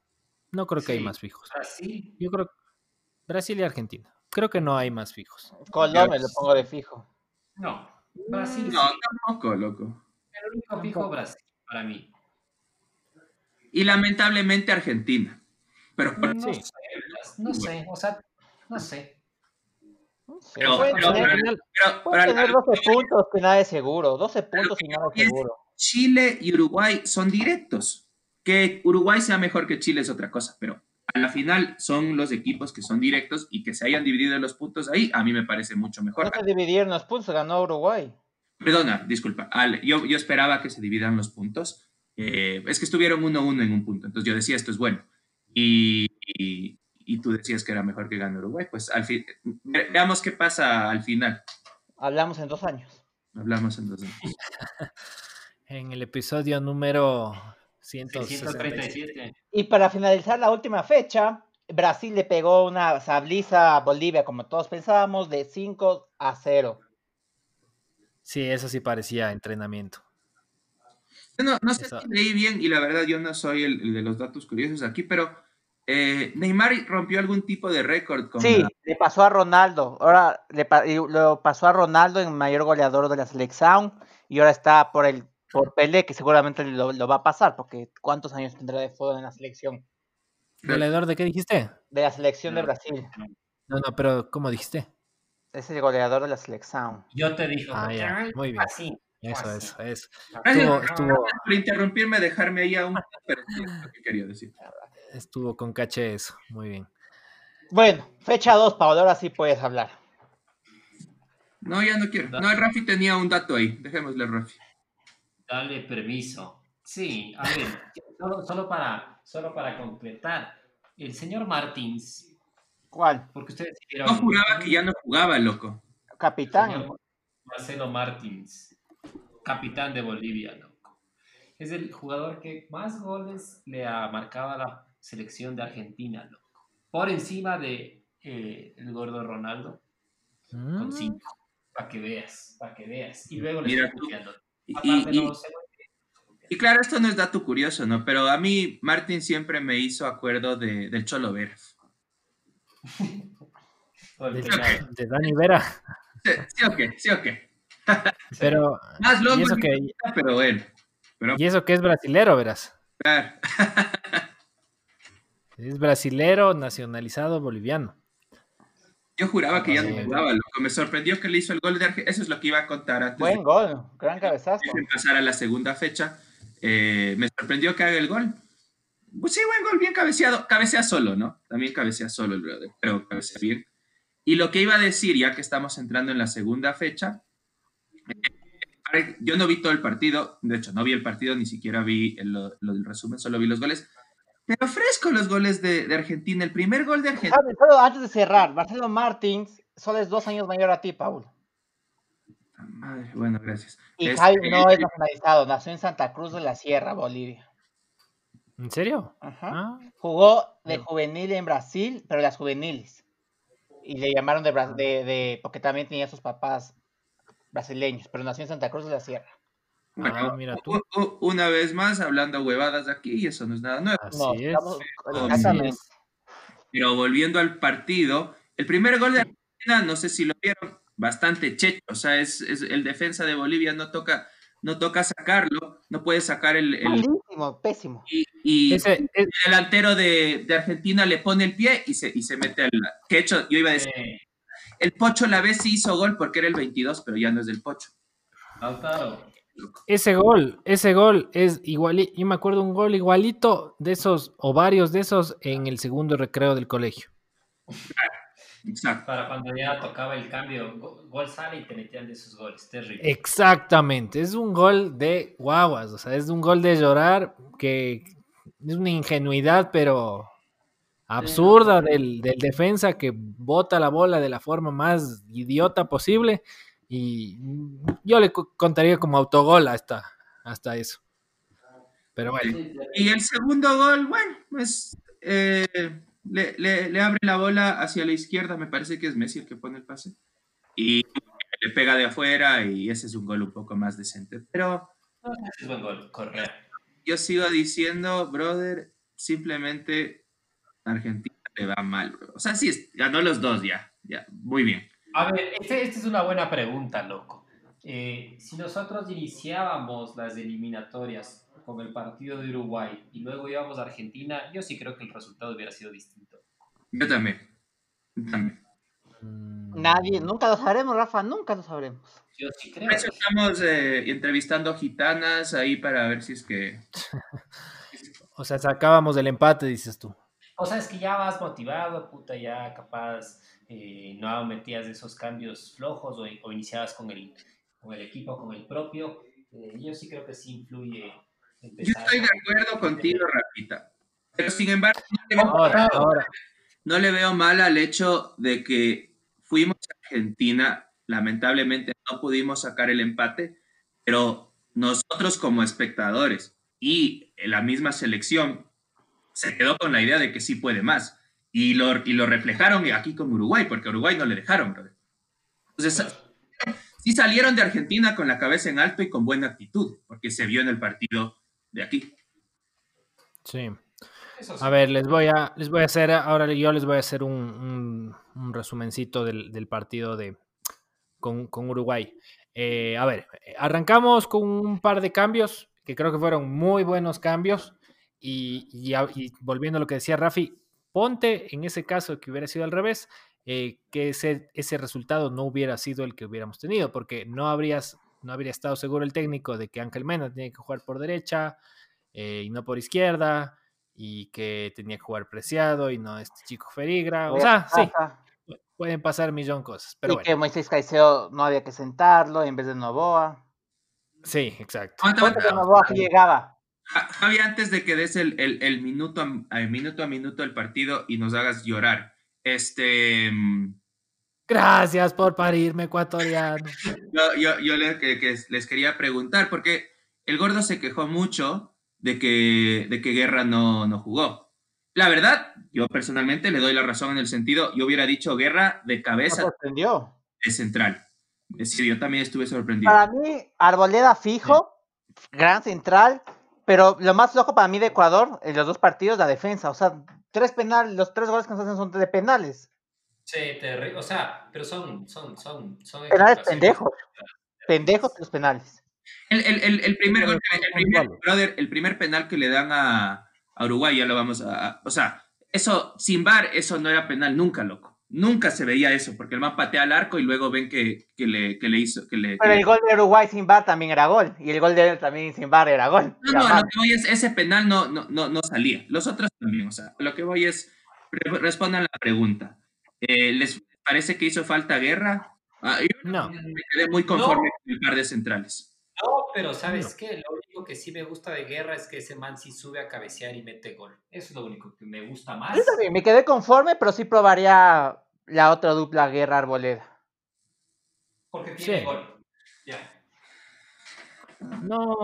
No creo que hay más fijos. Brasil. Yo creo Brasil y Argentina. Creo que no hay más fijos. Colombia lo pongo de fijo. No, Brasil No, sí. tampoco, loco. El único fijo Brasil para mí. Y lamentablemente Argentina. Pero por- No Sí. sé, no sé, o sea, no sé. Pero- pero- tener, pero- pero- tener 12 puntos que nada es seguro. 12 puntos y nada es seguro. Chile y Uruguay son directos. Que Uruguay sea mejor que Chile es otra cosa, pero a la final son los equipos que son directos y que se hayan dividido los puntos ahí, a mí me parece mucho mejor. No se dividieron los puntos, ganó Uruguay. Perdona, disculpa. al- yo, yo esperaba que se dividan los puntos. Eh, es que estuvieron 1-1 en un punto, entonces yo decía esto es bueno. Y, y- y tú decías que era mejor que gane Uruguay. Pues al fin, ve- veamos qué pasa al final. Hablamos en dos años. Hablamos entonces. En el episodio número 167. 637. Y para finalizar la última fecha, Brasil le pegó una sabliza a Bolivia, como todos pensábamos, de 5 a 0. Sí, eso sí parecía entrenamiento. No, no sé Eso. si leí bien y la verdad yo no soy el, el de los datos curiosos aquí, pero eh, Neymar rompió algún tipo de récord con Sí, la- le pasó a Ronaldo. Ahora le pa- lo pasó a Ronaldo en mayor goleador de la selección y ahora está por el por Pelé, que seguramente lo, lo va a pasar, porque ¿cuántos años tendrá de fútbol en la selección? ¿Goleador de qué dijiste? De la selección de. Brasil. No, no, pero ¿cómo dijiste? Es el goleador de la selección. Yo te dije, Ah, ya, muy bien. Así. Eso, así. eso, eso. Gracias Estuvo, estuvo, por interrumpirme, dejarme ahí aún, pero es lo que quería decir. estuvo con caché eso. Muy bien. Bueno, fecha 2, Paolo, ahora sí puedes hablar. No, ya no quiero. No, el Rafi tenía un dato ahí. Dejémosle al Rafi. Dale permiso. Sí, a ver, solo, solo para, solo para completar. El señor Martins, ¿Cuál? porque ustedes. No juraba que ya no jugaba, loco. Capitán. Señor Marcelo Martins, capitán de Bolivia, loco. Es el jugador que más goles le ha marcado a la selección de Argentina, loco. Por encima de eh, el gordo Ronaldo, con Mm, cinco. Para que veas, para que veas. Y luego le Mira estoy copiando. Y, Aparte, y- no sé y claro, esto no es dato curioso, ¿no? Pero a mí Martín siempre me hizo acuerdo de, del Cholo Vera. de, Dani Vera. Sí, sí o qué, sí o qué. Pero, Más loco, y eso que, pero bueno. Pero y eso que es brasilero, verás. claro. Es brasilero nacionalizado boliviano. Yo juraba que ya no jugaba, loco. Me sorprendió que le hizo el gol de Argentina. Eso es lo que iba a contar antes Buen de gol, gran cabezazo. de pasar a la segunda fecha. Eh, me sorprendió que haga el gol. Pues sí, buen gol, bien cabeceado. Cabecea solo, ¿no? También cabecea solo el brother, pero cabecea bien. Y lo que iba a decir, ya que estamos entrando en la segunda fecha, eh, yo no vi todo el partido, de hecho, no vi el partido, ni siquiera vi el, lo, lo del resumen, solo vi los goles. Pero fresco los goles de, de Argentina. El primer gol de Argentina. Ah, Solo antes de cerrar, Marcelo Martins solo es dos años mayor a ti, Paul. Madre, bueno, gracias. Y Este, Javi no es nacionalizado, nació en Santa Cruz de la Sierra, Bolivia. ¿En serio? Ajá. Ah, Jugó de juvenil en Brasil, pero las juveniles. Y le llamaron de, de, de- porque también tenía sus papás brasileños, pero nació en Santa Cruz de la Sierra. Bueno, Ah, mira tú. una vez más hablando huevadas aquí, y eso no es nada nuevo. así No, es. estamos- Así es. Pero volviendo al partido, el primer gol de Argentina, no sé si lo vieron, bastante checho. O sea, es, es- el defensa de Bolivia no toca, no toca sacarlo, no puede sacar el. el- Malísimo, pésimo. y y Ese, es- el delantero de, de Argentina le pone el pie y se, y se mete al. Que hecho, yo iba a decir, Eh, el Pocho la vez sí hizo gol porque era el 22, pero ya no es del Pocho. Ese gol, ese gol es igual. Yo me acuerdo un gol igualito de esos, o varios de esos, en el segundo recreo del colegio. Exacto. Para cuando ya tocaba el cambio, go- gol sale y te metían de esos goles. Terrible. Exactamente, es un gol de guaguas, o sea, es un gol de llorar que es una ingenuidad, pero absurda del, del defensa que bota la bola de la forma más idiota posible y yo le co- contaría como autogol hasta, hasta eso. Pero bueno, Y el segundo gol, bueno, pues eh, le, le, abre la bola hacia la izquierda, me parece que es Messi el que pone el pase, y le pega de afuera y ese es un gol un poco más decente. Pero... es buen gol, correcto. Yo sigo diciendo, brother, simplemente Argentina le va mal, bro. O sea, sí, ganó los dos ya, ya, muy bien. A ver, esta este es una buena pregunta, loco. Eh, si nosotros iniciábamos las eliminatorias con el partido de Uruguay y luego íbamos a Argentina, yo sí creo que el resultado hubiera sido distinto. Yo también. Mm. Nadie, nunca lo sabremos, Rafa, nunca lo sabremos. Yo sí creo. Por eso estamos eh, entrevistando gitanas ahí para ver si es que. o sea, sacábamos el empate, dices tú. O sea, es que ya vas motivado, puta, ya capaz eh, no metías esos cambios flojos o, iniciabas con el, con el equipo, con el propio. Eh, yo sí creo que sí influye yo estoy de acuerdo contigo, Rapita. Pero sin embargo, no le, veo, mal al hecho de que fuimos a Argentina, lamentablemente no pudimos sacar el empate, pero nosotros como espectadores y la misma selección se quedó con la idea de que sí puede más. Y lo, y lo reflejaron aquí con Uruguay, porque a Uruguay no le dejaron, Entonces, sí salieron de Argentina con la cabeza en alto y con buena actitud, porque se vio en el partido de aquí. Sí. A ver, les voy a, les voy a hacer, ahora yo les voy a hacer un, un, resumencito del, partido de, con, Uruguay. Eh, a ver, arrancamos con un par de cambios que creo que fueron muy buenos cambios. Y, y, volviendo a lo que decía Rafi, ponte en ese caso que hubiera sido al revés, eh, que ese, ese resultado no hubiera sido el que hubiéramos tenido, porque no habrías no habría estado seguro el técnico de que Ángel Mena tenía que jugar por derecha eh, y no por izquierda, y que tenía que jugar preciado y no este chico Ferigra. O sea, sí, pueden pasar millón cosas. Pero y que Moisés Caicedo no había que sentarlo en vez de Novoa. Sí, exacto. que Novoa llegaba? Javi, antes de que des el, el, minuto, a, minuto a minuto del partido y nos hagas llorar, este mm, Gracias por parirme, ecuatoriano. Yo, les, quería preguntar, porque el gordo se quejó mucho de que, de que Guerra no, no jugó. La verdad, yo personalmente le doy la razón en el sentido, yo hubiera dicho Guerra de cabeza. sorprendió. De central. Es decir, yo también estuve sorprendido. Para mí, Arboleda fijo, gran central, pero lo más loco para mí de Ecuador en los dos partidos, la defensa. O sea, tres penales, los tres goles que nos hacen son de penales. Sí, o sea, pero son, son, son, son penales pendejos. Pendejos los penales. El, el, el, primer, el, primer, brother, el primer penal que le dan a, a, Uruguay, ya lo vamos a. O sea, eso, sin bar, eso no era penal nunca, loco. Nunca se veía eso, porque el man patea al arco y luego ven que, que, le, que le hizo. Que le, Pero el gol de Uruguay sin bar también era gol. Y el gol de él también sin bar era gol. No, no, lo que voy es, ese penal no, no, no, no salía. Los otros también, o sea, lo que voy es, respondan la pregunta. Eh, ¿Les parece que hizo falta guerra? Ah, no. Me quedé muy conforme con el par de centrales. No, pero ¿sabes qué? Lo único que sí me gusta de Guerra es que ese man sí sube a cabecear y mete gol. Eso es lo único que me gusta más. Yo también me quedé conforme, pero sí probaría la otra dupla Guerra Arboleda. Porque tiene gol. Ya. No,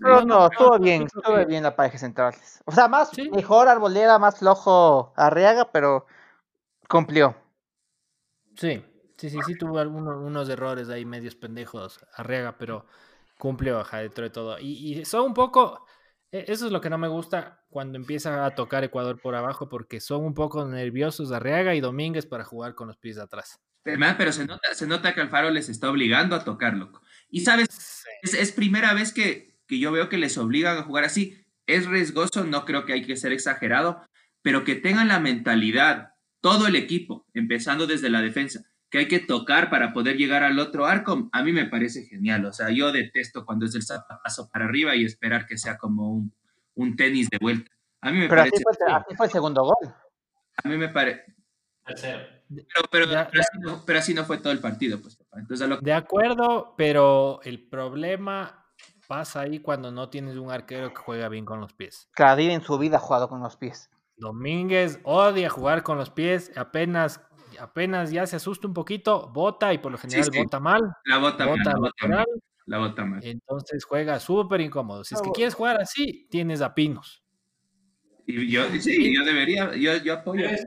no, no, estuvo bien, estuvo bien la pareja centrales. O sea, más mejor Arboleda, más flojo Arriaga, pero Cumplió. Sí, sí, sí, sí tuvo algunos unos errores ahí medios pendejos, Arriaga, pero cumplió ajá, dentro de todo. Y, y son un poco, e, eso es lo que no me gusta cuando empieza a tocar Ecuador por abajo, porque son un poco nerviosos Arriaga y Domínguez para jugar con los pies de atrás. Pero se nota, se nota que Alfaro les está obligando a tocarlo. Y sabes, es, es, primera vez que, que yo veo que les obligan a jugar así. Es riesgoso, no creo que hay que ser exagerado, pero que tengan la mentalidad todo el equipo, empezando desde la defensa, que hay que tocar para poder llegar al otro arco, a mí me parece genial. O sea, yo detesto cuando es el zapatazo para arriba y esperar que sea como un, un tenis de vuelta. A mí me pero parece. Así fue, el segundo gol. A mí me parece. Pero, pero, así no, fue todo el partido, pues, Entonces, De acuerdo, pero el problema pasa ahí cuando no tienes un arquero que juega bien con los pies. Cada día en su vida ha jugado con los pies. Domínguez odia jugar con los pies, apenas, apenas ya se asusta un poquito, bota y por lo general bota mal. La bota, mal, la bota mal. La bota mal. Entonces juega súper incómodo. Si es que quieres jugar así, tienes a Pinos. Y yo, sí, yo debería, yo, yo apoyo. Es,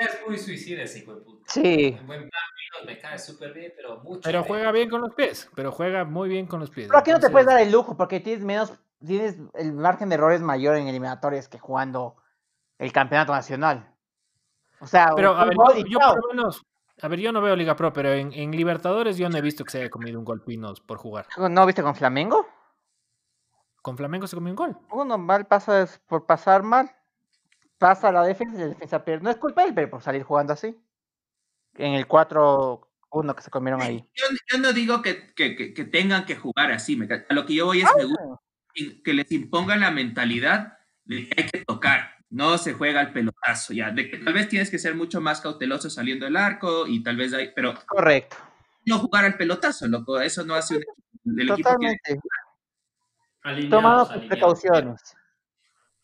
ya es muy suicida ese hijo de puta. Sí. En buen plan, Pinos me cae súper bien, pero mucho. Pero juega bien con los pies, pero juega muy bien con los pies. Pero aquí no te puedes dar el lujo porque tienes menos, tienes el margen de errores mayor en eliminatorias que jugando el campeonato nacional. O sea, Pero a ver, yo, por lo menos, a ver, yo no veo Liga Pro, pero en, en Libertadores yo no he visto que se haya comido un gol Pinos por jugar. ¿No viste con Flamengo? Con Flamengo se comió un gol. Uno mal pasa es por pasar mal. Pasa la defensa y la defensa pierde. No es culpa de él, pero por salir jugando así. En el 4-1 que se comieron ahí. Yo, yo no digo que, que, que- que tengan que jugar así. me a lo que yo voy es me gusta que les impongan la mentalidad de que hay que tocar. No se juega al pelotazo, ya. De que tal vez tienes que ser mucho más cauteloso saliendo del arco y tal vez hay, pero Correcto. no jugar al pelotazo, loco. Eso no hace un, el equipo Totalmente. Alineados, Tomando sus alineados. precauciones.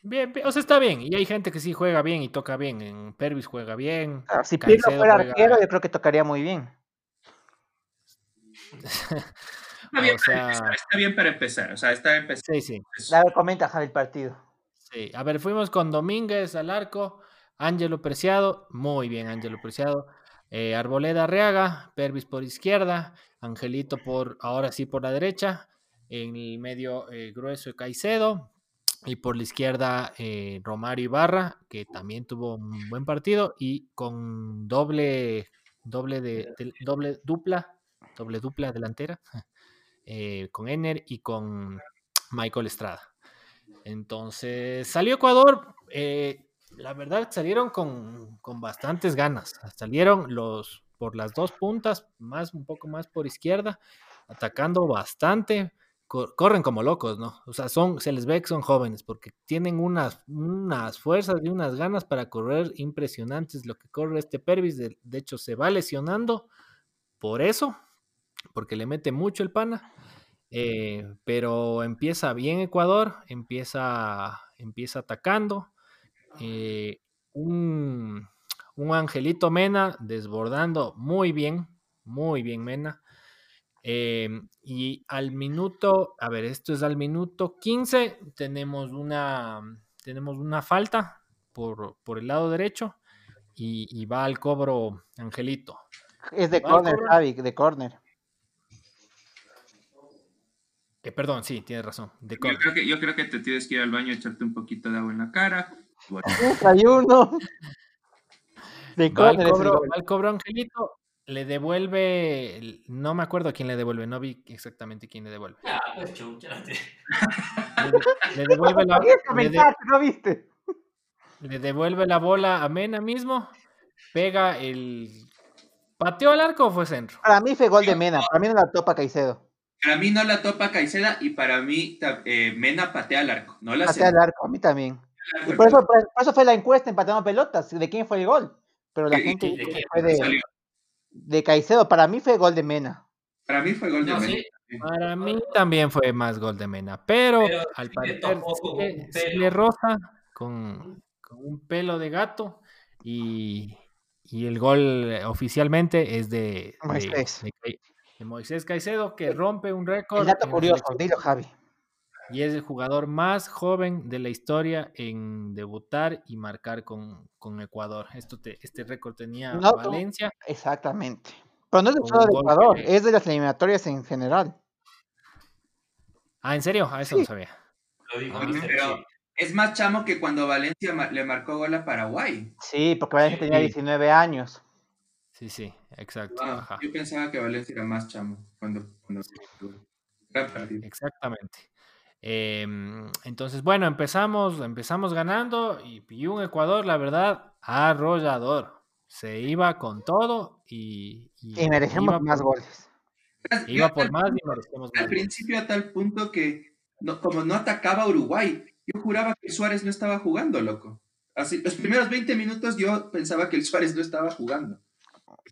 Bien, bien, o sea, está bien. Y hay gente que sí juega bien y toca bien. En Pervis juega bien. Claro, si Pirlo Caicedo fuera juega- arquero, yo creo que tocaría muy bien. Está bien, O para sea- empezar, está bien para empezar. O sea, está empezando. Sí, sí. A ver, comenta, Javi, el partido. Sí, a ver, fuimos con Domínguez al arco, Ángelo Preciado, muy bien Ángelo Preciado, eh, Arboleda Arriaga, Pervis por izquierda, Angelito por, ahora sí por la derecha, en el medio eh, grueso Caicedo, y por la izquierda eh, Romario Ibarra, que también tuvo un buen partido, y con doble, doble, de, de- doble dupla, doble dupla delantera, eh, con Ener y con Michael Estrada. Entonces salió Ecuador, eh, la verdad salieron con, con bastantes ganas, salieron los por las dos puntas, más un poco más por izquierda, atacando bastante, co- corren como locos, ¿no? O sea, son, se les ve que son jóvenes porque tienen unas, unas fuerzas y unas ganas para correr impresionantes. Lo que corre este Pervis, de, de hecho, se va lesionando por eso, porque le mete mucho el pana. Eh, pero empieza bien Ecuador, empieza, empieza atacando. eh, un, un Angelito Mena desbordando muy bien, muy bien Mena. eh, y al minuto, a ver, esto es al minuto 15, tenemos una, tenemos una falta por, por el lado derecho y, y va al cobro Angelito. Es de corner. Javi, de corner. Eh, perdón, sí, tienes razón, de Yo creo, que, yo creo que te tienes que ir al baño echarte un poquito de agua en la cara. Bueno, 31. De Va al cobro, gol. va al cobro Angelito, le devuelve, el- no me acuerdo quién le devuelve, no vi exactamente quién le devuelve. Ya, pues. Le, de- le devuelve la, Podías le, de- comentar, ¿no viste? le devuelve la bola a Mena mismo, pega el... ¿Pateó al arco o fue centro? Para mí fue gol de Mena, para mí no la topa Caicedo. Para mí no la topa Caicedo y para mí eh, Mena patea al arco. No la Patea al arco, a mí también. Y por eso, por eso fue la encuesta empatando pelotas, de quién fue el gol. Pero la ¿Y- y gente de quién fue de, Caicedo, para mí fue gol de Mena. Para mí fue gol de No, Mena. sí. Para mí también fue más gol de Mena, pero, Pero al parecer le- roza con, con un pelo de gato y, y el gol oficialmente es de, de- Moisés. De Moisés Caicedo que rompe un récord El dato curioso, dilo Javi. y es el jugador más joven de la historia en debutar y marcar con, con Ecuador. Esto te- este récord tenía No, Valencia. Exactamente. Pero no es de de Ecuador, que- es de las eliminatorias en general. Ah, ¿en serio? A eso Sí. no sabía. Lo dijo Ah, pero- Chip. Es más chamo que cuando Valencia le marcó gol a Paraguay. Sí, porque Valencia tenía Sí. 19 años. Sí, sí, exacto. Ajá. yo pensaba que Valencia era más chamo cuando, cuando partido. Exactamente. Em, entonces, bueno, empezamos, empezamos ganando y, y un Ecuador, la verdad, arrollador. Se iba con todo y, y Y merecemos iba más por, goles. iba por más y merecemos Al más. goles. principio a tal punto que no, como no atacaba a Uruguay, yo juraba que Suárez no estaba jugando, loco. Así, los primeros 20 minutos yo pensaba que el Suárez no estaba jugando.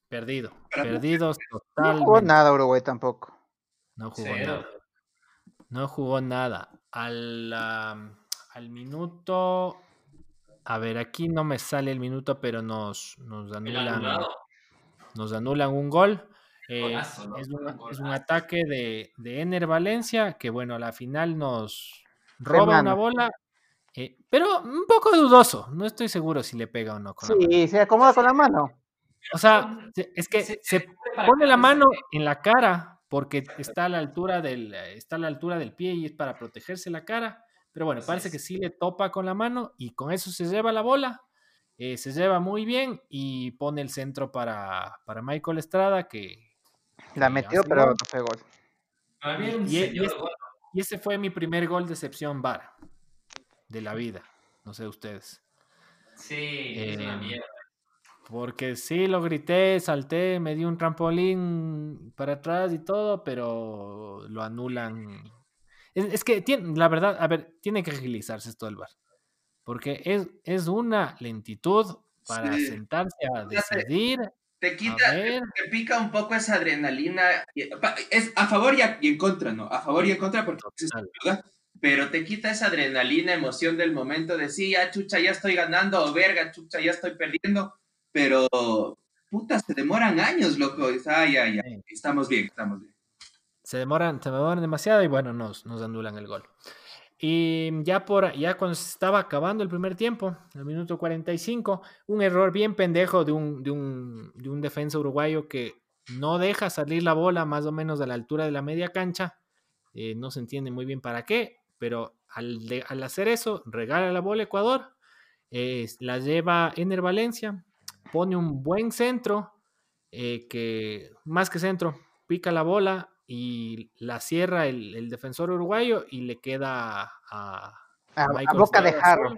Perdido, perdidos No totalmente. jugó nada Uruguay tampoco. No jugó Cero. nada. No jugó nada. Al, minuto. A ver, aquí no me sale el minuto, pero nos, nos anulan. Nos anulan un gol. Eh, Golazo, ¿no? es, Un es ataque de, de Ener Valencia que, bueno, a la final nos roba una bola Eh, pero un poco dudoso. No estoy seguro si le pega o no con la mano. Sí, se acomoda con la mano. O sea, se- es que Se- pone la mano en la cara porque está a la altura del, está a la altura del pie y es para protegerse la cara. Pero bueno, Así parece es. que sí le topa con la mano y con eso se lleva la bola. eh, se lleva muy bien y pone el centro para, para Michael Estrada que La metió, pero gol. no fue gol. Y- este- gol. Y ese fue mi primer gol de excepción VAR de la vida. No sé ustedes. Sí, es una Eh, mierda. Porque sí, lo grité, salté, me di un trampolín para atrás y todo, pero lo anulan. Es, es que, tiene, la verdad, a ver, tiene que agilizarse esto del VAR. Porque es, es una lentitud para Sí. sentarse a decidir. Te quita, te, pica un poco esa adrenalina. Es a favor y, a- y en contra, ¿no? A favor y en contra porque es Total. pero te quita esa adrenalina, emoción del momento de sí, ya chucha, ya estoy ganando, o verga, chucha, ya estoy perdiendo, pero puta, se demoran años, loco. Ay, ay, ay, estamos bien, estamos bien. Se demoran, se demoran demasiado y bueno, nos, nos anulan el gol. Y ya, por, ya cuando se estaba acabando el primer tiempo, el minuto 45, un error bien pendejo de un, de un, de un defensa uruguayo que no deja salir la bola más o menos a la altura de la media cancha. Eh, no se entiende muy bien para qué, pero al, de- al hacer eso, regala la bola a Ecuador, eh, la lleva Ener Valencia, pone un buen centro, eh, que más que centro, pica la bola y la cierra el, el defensor uruguayo y le queda a, A, a Michael boca de jarro.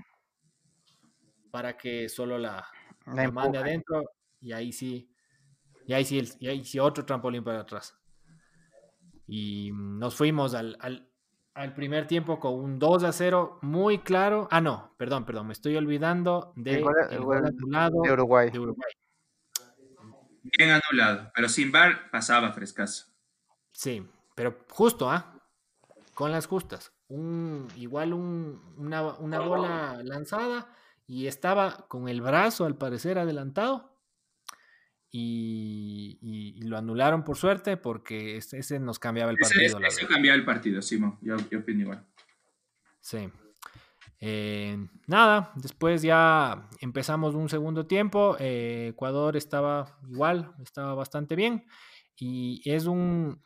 para que solo la, La la mande adentro y ahí sí, y ahí sí, y ahí sí otro trampolín para atrás. Y nos fuimos al, al, al primer tiempo con un 2 a 0 muy claro. Ah, no, perdón, perdón, me estoy olvidando del gol- el gol gol anulado De Uruguay. de Uruguay. Bien anulado, pero sin bar pasaba frescazo. Sí, pero justo, ¿ah? Con las justas. Un, igual un- una, una bola lanzada y estaba con el brazo al parecer adelantado y, y- y lo anularon por suerte porque ese, nos cambiaba el partido. ese- la ese cambiaba el partido, Simón. Yo, yo opino igual. Sí. Eh, nada, después ya empezamos un segundo tiempo. eh, Ecuador estaba igual, estaba bastante bien. Y es un.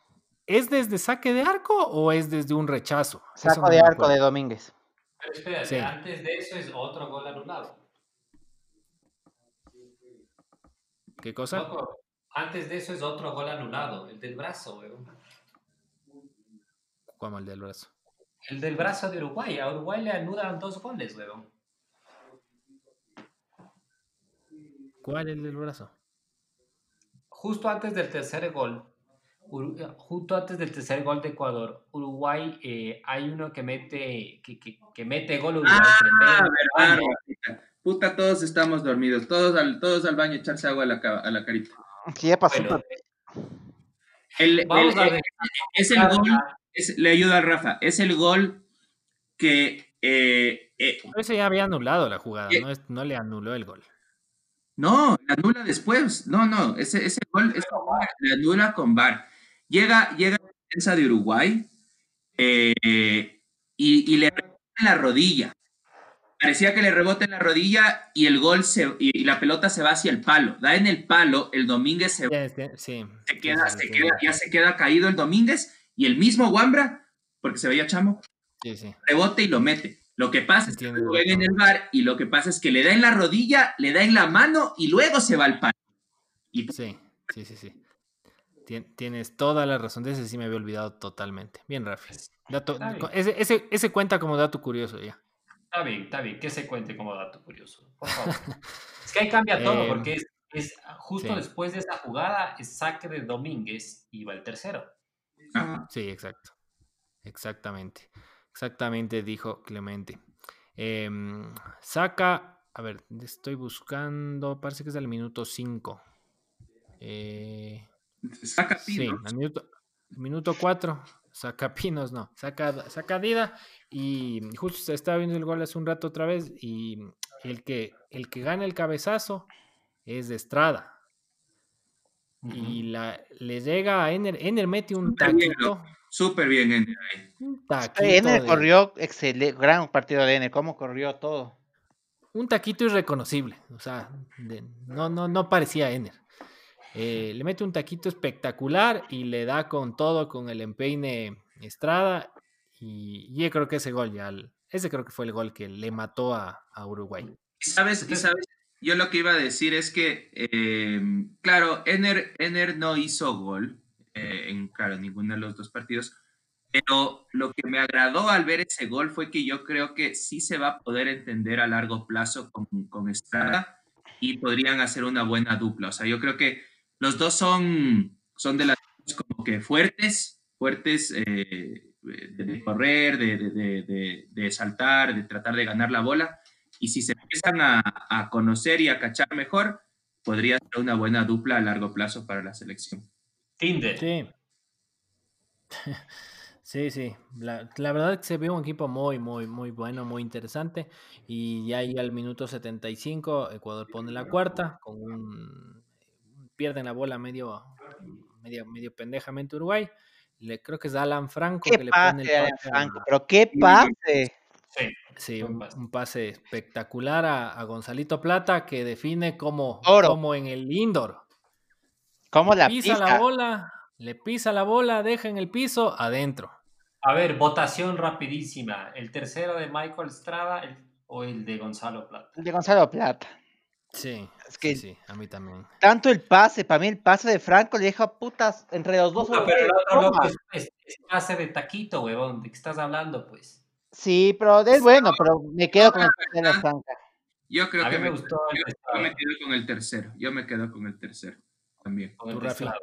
¿Es desde saque de arco o es desde un rechazo? Saco no de arco de Domínguez. Pero espérate, Sí. antes de eso es otro gol anulado. ¿Qué cosa? Loco, antes de eso es otro gol anulado, el del brazo, weón. ¿Cómo el del brazo? El del brazo de Uruguay. A Uruguay le anulan dos goles, weón. ¿Cuál es el del brazo? Justo antes del tercer gol, eh, justo antes del tercer gol de Ecuador, Uruguay, eh, hay uno que mete, que, que, que mete gol Uruguay. Ah, Puta, todos estamos dormidos. Todos al, todos al baño echarse agua a la, a la carita. Sí, ya pasó. Bueno, El, vamos el- a el- ver. es el gol, es- le ayuda a Rafa, es el gol que... eh, eh, ya había anulado la jugada, no, es- no le anuló el gol. no, le anula después. No, no, ese, ese gol ese gol le anula con VAR. Llega, llega la defensa de Uruguay eh, y, y le la rodilla. Parecía que le rebota en la rodilla y el gol se, y, y la pelota se va hacia el palo. Da en el palo, el Domínguez se este- sí, se sí, queda, sí, se sí, queda, ya se queda caído el Domínguez y el mismo Wambra, porque se veía chamo, Sí, sí. rebote y lo mete. Lo que pasa es que Entiendo, lo ven en el bar y lo que pasa es que le da en la rodilla, le da en la mano y luego se va al palo. Y Sí, sí, sí, sí. Tien- Tienes toda la razón. De ese sí me había olvidado totalmente. Bien, Rafi. Dato- ese, ese cuenta como dato curioso ya. Está bien, está bien, que se cuente como dato curioso. Por favor. es que ahí cambia todo, Em, porque es, es justo sí. después de esa jugada, es saque de Domínguez y va el tercero. Ajá. Sí, exacto. Exactamente. Exactamente, dijo Clemente. Em, saca, a ver, estoy buscando, parece que es al minuto 5. Eh, saca sí, pino. al minuto, minuto 4. Saca Pinos, no. Saca, saca Dida. Y justo se estaba viendo el gol hace un rato otra vez. Y el que, el que gana el cabezazo es de Estrada. Y la, le llega a Ener. Ener mete un taquito. Súper bien, Ener. ahí. Un taquito, Ener de- corrió excelente, gran partido de Ener, cómo corrió todo. un taquito irreconocible. O sea, de- no, no, no parecía Ener. Eh, le mete un taquito espectacular y le da con todo, con el empeine Estrada. Y, y yo creo que ese gol ya, ese creo que fue el gol que le mató a, a Uruguay. Sabes, sabes, yo lo que iba a decir es que, eh, claro, Ener, Ener no hizo gol eh, en, claro, ninguno de los dos partidos, pero lo que me agradó al ver ese gol fue que yo creo que sí se va a poder entender a largo plazo con, con Estrada y podrían hacer una buena dupla. O sea, yo creo que los dos son, son de las como que fuertes, fuertes eh, de, correr, de, de- de- de- de saltar, de tratar de ganar la bola. Y si se empiezan a, a conocer y a cachar mejor, podría ser una buena dupla a largo plazo para la selección. Tinder. Sí. Sí, sí. La, la verdad es que se ve un equipo muy, muy, muy bueno, muy interesante. Y ya ahí al minuto 75, Ecuador pone la cuarta con un... Pierden la bola medio, medio, medio pendejamente Uruguay. Le, creo que es Alan Franco Qué que le pone el pase, a- pero qué pase. Sí. Sí, un, pase. un pase espectacular a, a Gonzalito Plata que define como, Oro. como en el indoor. ¿Cómo la pisa pisa? la bola, le pisa la bola, deja en el piso, adentro. A ver, votación rapidísima. ¿El tercero de Michael Estrada el- o el de Gonzalo Plata? De Gonzalo Plata. Sí, Es que- sí, sí, a mí también. Tanto el pase, para mí el pase de Franco le deja putas entre los dos. Puta, pero el otro loco es, es- es pase de taquito, huevón. ¿De qué estás hablando, pues? Sí, pero es bueno, pero me quedo con el pase de Franco. Yo creo A que me me, gustó yo, me quedo con el tercero. Yo me quedo con el tercero también. Con el de. Estrada.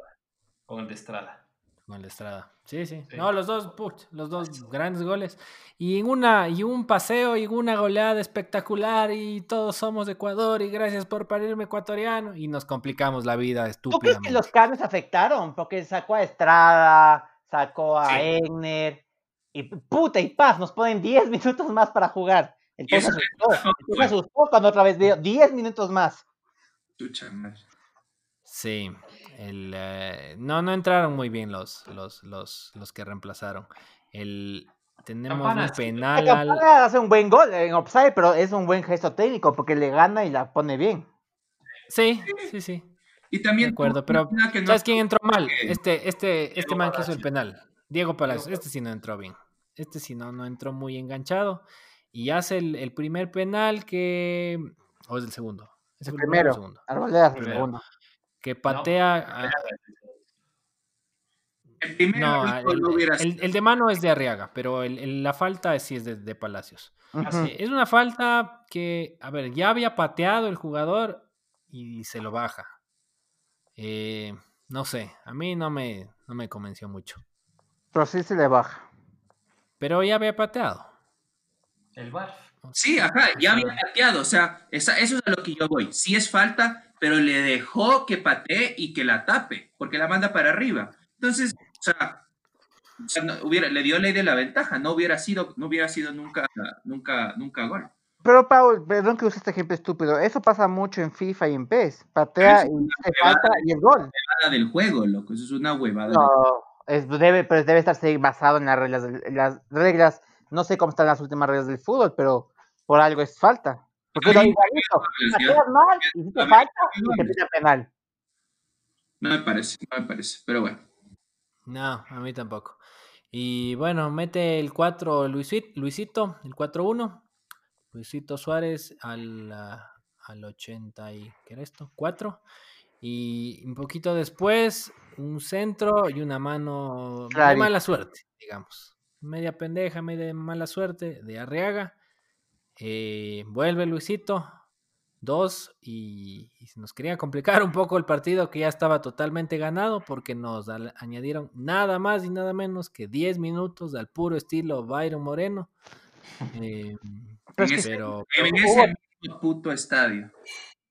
Con el de Estrada. Con la Estrada. Sí, sí. Sí. No, los dos, los dos grandes goles. Y en una, y un paseo y una goleada espectacular. Y todos somos de Ecuador. Y gracias por parirme ecuatoriano. Y nos complicamos la vida ¿Tú crees que estúpidamente. los cambios afectaron? Porque sacó a Estrada, sacó a Sí. Egner, y puta, y paz, nos ponen 10 minutos más para jugar. El Y eso se es asustó, cuando otra vez veo 10 minutos más. Sí. El, eh, no, no entraron muy bien los, los, los, los que reemplazaron. El, tenemos Campana, un penal al, hace un buen gol en offside, pero es un buen gesto técnico porque le gana y la pone bien. Sí, sí, sí. Y también De acuerdo, pero que no- ¿sabes quién entró mal? que- Este, este, este Diego man que hizo el penal. Diego Palacios. Este sí no entró bien. Este sí no, no entró muy enganchado. Y hace el, el primer penal que. O es el segundo. ¿Es El el primero el primero, segundo? Arboleda el Primero. segundo. Que patea. a- el primer no, el, no hubiera el- sido. el de mano es de Arriaga, pero el- el- la falta sí es de, de Palacios. Eh, Es una falta que, a ver, ya había pateado el jugador y se lo baja. Eh, no sé, a mí no me, no me convenció mucho. Pero sí se le baja. Pero ya había pateado. El bar. Sí, ajá, ya había pateado, o sea, esa- eso es a lo que yo voy. Sí es falta, pero le dejó que patee y que la tape, porque la manda para arriba. Entonces, o sea, o sea, no hubiera, le dio ley de la ventaja, no hubiera sido, no hubiera sido nunca, nunca, nunca gol. Pero Paul, perdón que use este ejemplo estúpido, eso pasa mucho en FIFA y en PES. Patea es y una se huevada falta y el gol. Nada del juego, loco, eso es una huevada. No, es, debe, pero debe estar sí, basado en las reglas, las reglas. No sé cómo están las últimas reglas del fútbol, pero por algo es falta. Porque lo igualito, pateas mal y si te A ver, falta y te pide penal. No me parece, no me parece, pero bueno. No, a mí tampoco. Y bueno, mete el 4 Luisit- Luisito, el 4-1. Luisito Suárez al, al 80 y ¿qué era esto? 4. Y un poquito después, un centro y una mano de mala suerte, digamos. Media pendeja, media mala suerte de Arriaga. Eh, vuelve Luisito, dos, y, nos quería complicar un poco el partido que ya estaba totalmente ganado porque nos al- añadieron nada más y nada menos que 10 minutos al puro estilo Byron Moreno. Eh, Pero es En que ese- pero En hubo- puto estadio.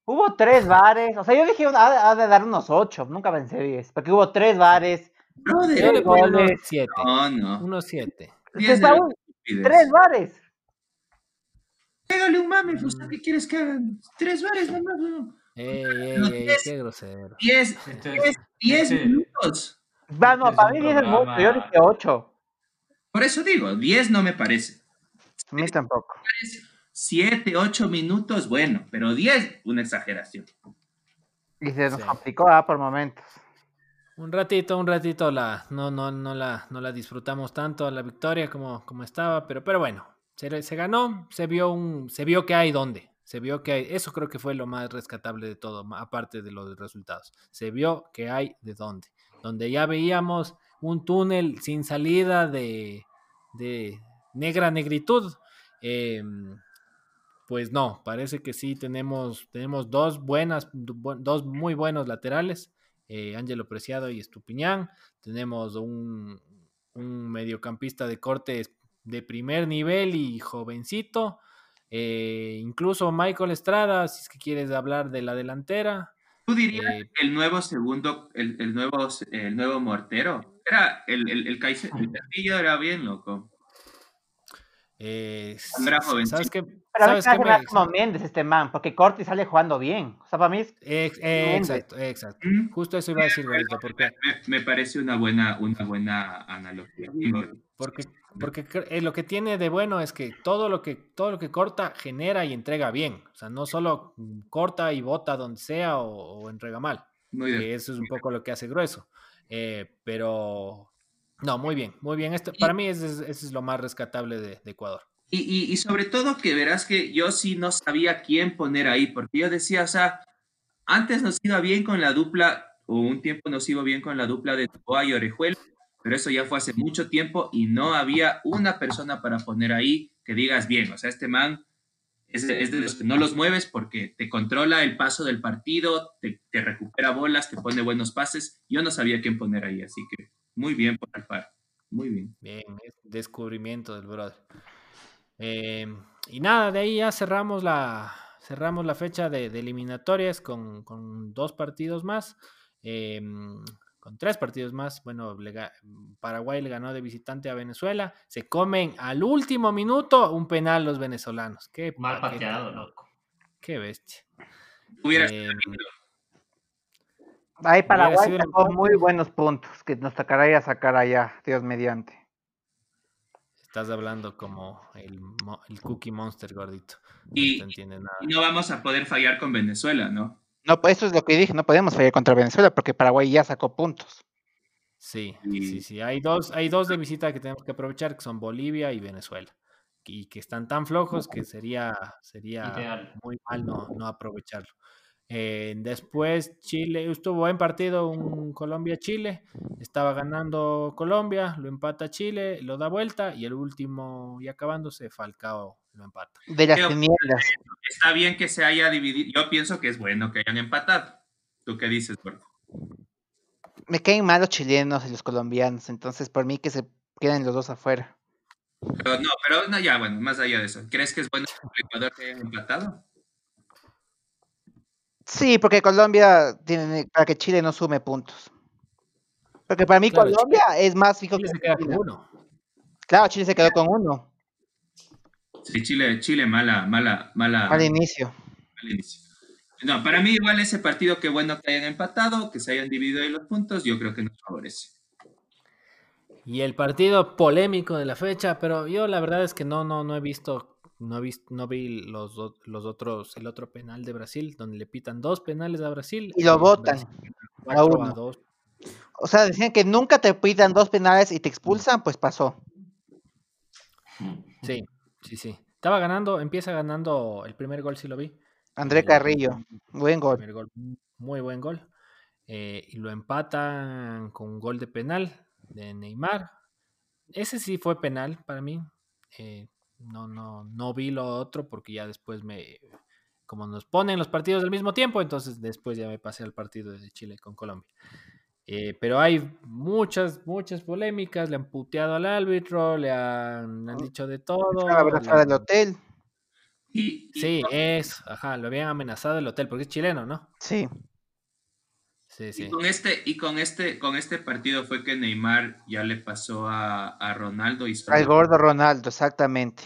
Hubo tres bares, o sea, yo dije, ha, ha de dar unos ocho, nunca pensé 10, porque hubo tres bares, Brother, le pongo unos goles. 7. no, no. Unos 7. Diez de Paul, estupidez. tres bares. Pégale un mame, pues, ¿qué quieres que hagan? Tres bares nomás, no. Ey, ey, ey, diez- qué grosero. Diez, Este diez, es- diez este- minutos. Va, no, es para mí 10 es mucho, yo dije ocho. Por eso digo, 10 no me parece. A mí tampoco. 7, 8 minutos, bueno, pero 10, una exageración. Y se nos Sí. complicó ah, por momentos. Un ratito, un ratito la, no, no, no la, no la disfrutamos tanto la victoria como, como estaba, pero, pero bueno, se, ganó, se vio un, se vio que hay dónde, se vio que hay, eso creo que fue lo más rescatable de todo, aparte de los resultados. Se vio que hay de dónde, donde ya veíamos un túnel sin salida de, de negra negritud. em, pues no, parece que sí tenemos, tenemos dos buenas, dos muy buenos laterales eh, Ángelo Preciado y Estupiñán. Tenemos un, un mediocampista de cortes de primer nivel y jovencito. Eh, incluso Michael Estrada, si es que quieres hablar de la delantera. ¿Tú dirías Eh, el nuevo segundo, el, el nuevo, el nuevo mortero? Era el, el, el, el Castillo era bien loco. Eh. ¿Sabes qué? Pero a mí ¿Sabes me hace como Méndez este man, porque Corti sale jugando bien. O sea, para mí es Ex- eh, exacto, exacto. Mm, Justo eso iba a decir, Gordito, porque, Me, me parece una buena, una buena analogía. porque, porque eh, lo que tiene de bueno es que todo lo que todo lo que corta genera y entrega bien. O sea, no solo corta y bota donde sea o, o entrega mal. Muy bien. eso es un poco lo que hace grueso. Eh, pero no, muy bien, muy bien. Esto, para mí ese es, es lo más rescatable de, de Ecuador. Y, y, y sobre todo que verás que yo sí no sabía quién poner ahí, porque yo decía, o sea, antes nos iba bien con la dupla, o un tiempo nos iba bien con la dupla de Toa y Orejuela, pero eso ya fue hace mucho tiempo y no había una persona para poner ahí que digas bien, o sea, este man es de, es de los que no los mueves porque te controla el paso del partido, te, te recupera bolas, te pone buenos pases. Yo no sabía quién poner ahí, así que muy bien por Alfaro, muy bien. Bien, es descubrimiento del brother. Eh, y nada, de ahí ya cerramos la, cerramos la fecha de, de eliminatorias con, con dos partidos más. eh, con tres partidos más. Bueno, le Paraguay le ganó de visitante a Venezuela. Se comen al último minuto un penal los venezolanos. Qué Mal pateado, loco. Qué bestia. Hubiera Eh, Ahí Paraguay sacó muy buenos puntos que nos tocará a sacar allá, Dios mediante. Estás hablando como el, mo- el Cookie Monster gordito. No Y- entiende nada. y no vamos a poder fallar con Venezuela, ¿no? No, pues eso es lo que dije, no podemos fallar contra Venezuela porque Paraguay ya sacó puntos. Sí, Y- sí, sí. Hay dos, hay dos de visita que tenemos que aprovechar, que son Bolivia y Venezuela. Y que están tan flojos que sería, sería Ideal. muy mal no, no aprovecharlo. Eh, después Chile, estuvo en partido un Colombia-Chile, estaba ganando Colombia, lo empata Chile, lo da vuelta y el último y acabándose Falcao lo empata. De las tinieblas. Está bien que se haya dividido. Yo pienso que es bueno que hayan empatado. ¿Tú qué dices, Gordo? Me caen mal los chilenos y los colombianos, entonces por mí que se queden los dos afuera. Pero no, pero no, ya, bueno, más allá de eso. ¿Crees que es bueno que el Ecuador que hayan empatado? Sí, porque Colombia tiene para que Chile no sume puntos. Porque para mí Claro, Colombia es más fijo Chile que se queda con uno. Claro, Chile se quedó con uno Sí, Chile, Chile, mala, mala, mala. al inicio. al inicio. No, para mí igual ese partido, qué bueno que hayan empatado, que se hayan dividido ahí los puntos, yo creo que nos favorece. Y el partido polémico de la fecha, pero yo la verdad es que no, no, no he visto, no visto, no vi los, los otros, el otro penal de Brasil, donde le pitan dos penales a Brasil. Y lo eh, votan a uno. dos. O sea, decían que nunca te pidan dos penales y te expulsan, pues pasó. Sí, sí, sí. Estaba ganando, empieza ganando el primer gol, sí lo vi. André El- Carrillo, buen gol. gol, muy buen gol. eh, y lo empatan con un gol de penal de Neymar. Ese sí fue penal para mí. eh, no, no, no vi lo otro porque ya después me. Como nos ponen los partidos al mismo tiempo, entonces después ya me pasé al partido de Chile con Colombia. Eh, pero hay muchas, muchas polémicas. Le han puteado al árbitro, le han, han dicho de todo. Del han- hotel. Y, y- Sí, es, ajá, lo habían amenazado el hotel porque es chileno, ¿no? Sí. Sí, y con este, y con este, con este partido fue que Neymar ya le pasó a, a Ronaldo y Al gordo Ronaldo, exactamente.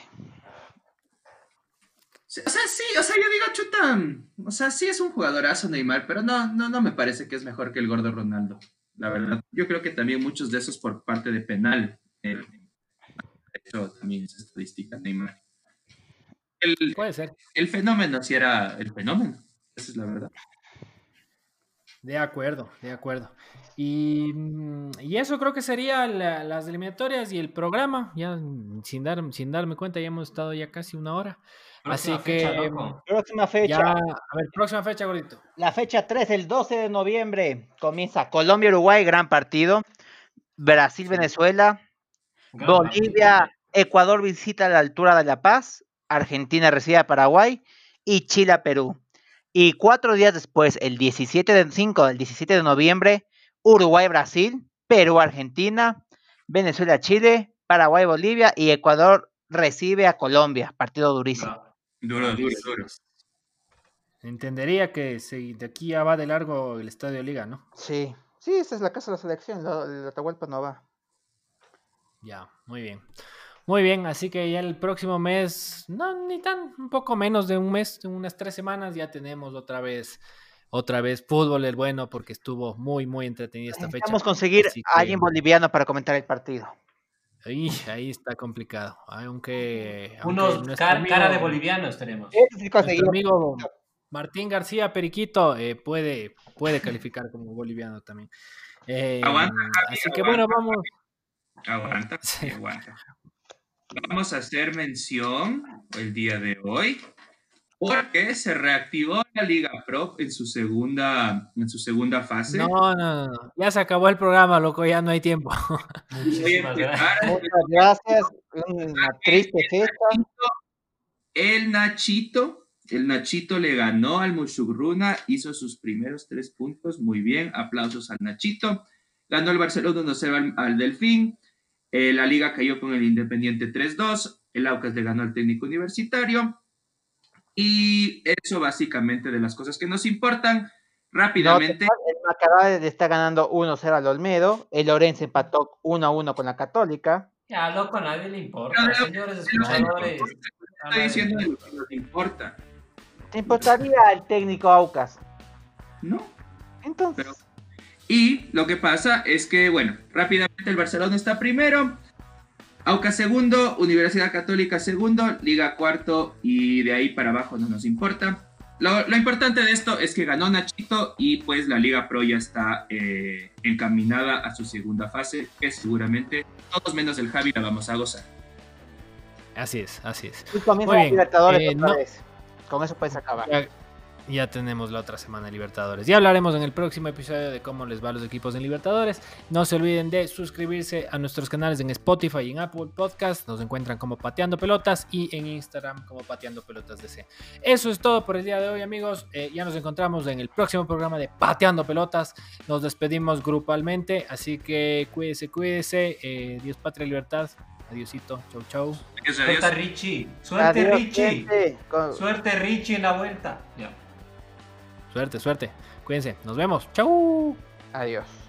O sea, sí, o sea, yo digo, chuta, o sea, sí es un jugadorazo Neymar, pero no, no, no me parece que es mejor que el gordo Ronaldo, la verdad. Yo creo que también muchos de esos por parte de penal. eh, hecho también esa estadística Neymar. Puede ser. El fenómeno sí era el fenómeno. Esa es la verdad. De acuerdo, de acuerdo. Y, mm, y eso creo que sería las eliminatorias y el programa. Ya sin, dar, sin darme cuenta, ya hemos estado ya casi una hora. Así que. próxima fecha. a ver, próxima fecha, gordito. La fecha 3, el 12 de noviembre, comienza Colombia-Uruguay, gran partido. Brasil-Venezuela. Bolivia, Ecuador visita a la altura de La Paz. Argentina recibe a Paraguay. Y Chile-Perú. Y cuatro días después, el 17 de 5, el 17 de noviembre, Uruguay-Brasil, Perú-Argentina, Venezuela-Chile, Paraguay-Bolivia y Ecuador recibe a Colombia. Partido durísimo. Duro, duro, duro. Entendería que si de aquí ya va de largo el Estadio Liga, ¿no? Sí, sí, esa es la casa de la selección, el Atahualpa no va. Ya, muy bien. Muy bien, así que ya el próximo mes, no, ni tan, un poco menos de un mes, unas tres semanas, ya tenemos otra vez, otra vez fútbol el bueno, porque estuvo muy, muy entretenida esta fecha. Vamos a conseguir a alguien boliviano para comentar el partido. Ahí, ahí está complicado. Aunque. Unos cara de bolivianos tenemos. Nuestro amigo Martín García Periquito eh, puede, puede calificar como boliviano también. Eh, así que bueno, vamos. Aguanta, aguanta. Vamos a hacer mención el día de hoy porque se reactivó la Liga Pro en su segunda, en su segunda fase. No, no, no, ya se acabó el programa, loco, ya no hay tiempo. Muchas gracias. Una triste El Nachito, el Nachito le ganó al Mushugruna, hizo sus primeros tres puntos, muy bien, aplausos al Nachito. Ganó el Barcelona 1-0 al, al, Delfín. Eh, la liga cayó con el Independiente 3-2. El Aucas le ganó al técnico universitario. Y eso básicamente de las cosas que nos importan. Rápidamente. el Macará le está ganando 1-0 al Olmedo. El Lorenzo empató 1-1 con la Católica. Ya, loco, a nadie le importa, señores escuchadores. Estoy diciendo lo que nos importa. ¿Te importaría el técnico Aucas? No. Entonces. Y lo que pasa es que, bueno, rápidamente el Barcelona está primero, Auca segundo, Universidad Católica segundo, Liga cuarto y de ahí para abajo no nos importa. Lo, importante de esto es que ganó Nachito y pues la Liga Pro ya está eh, encaminada a su segunda fase, que seguramente todos menos el Javi la vamos a gozar. Así es, así es. Muy bien. Eh, Con eso puedes acabar ya tenemos la otra semana de Libertadores. Ya hablaremos en el próximo episodio de cómo les va a los equipos en Libertadores. No se olviden de suscribirse a nuestros canales en Spotify y en Apple Podcast. Nos encuentran como Pateando Pelotas y en Instagram como Pateando Pelotas DC. Eso es todo por el día de hoy, amigos. Eh, ya nos encontramos en el próximo programa de Pateando Pelotas. Nos despedimos grupalmente, así que cuídese, cuídese. Eh, Dios, patria, libertad. Adiosito, chau, chau. Suerte Richie, suerte Richie, suerte Richie en la vuelta. Suerte, suerte. Cuídense. Nos vemos. Chau. Adiós.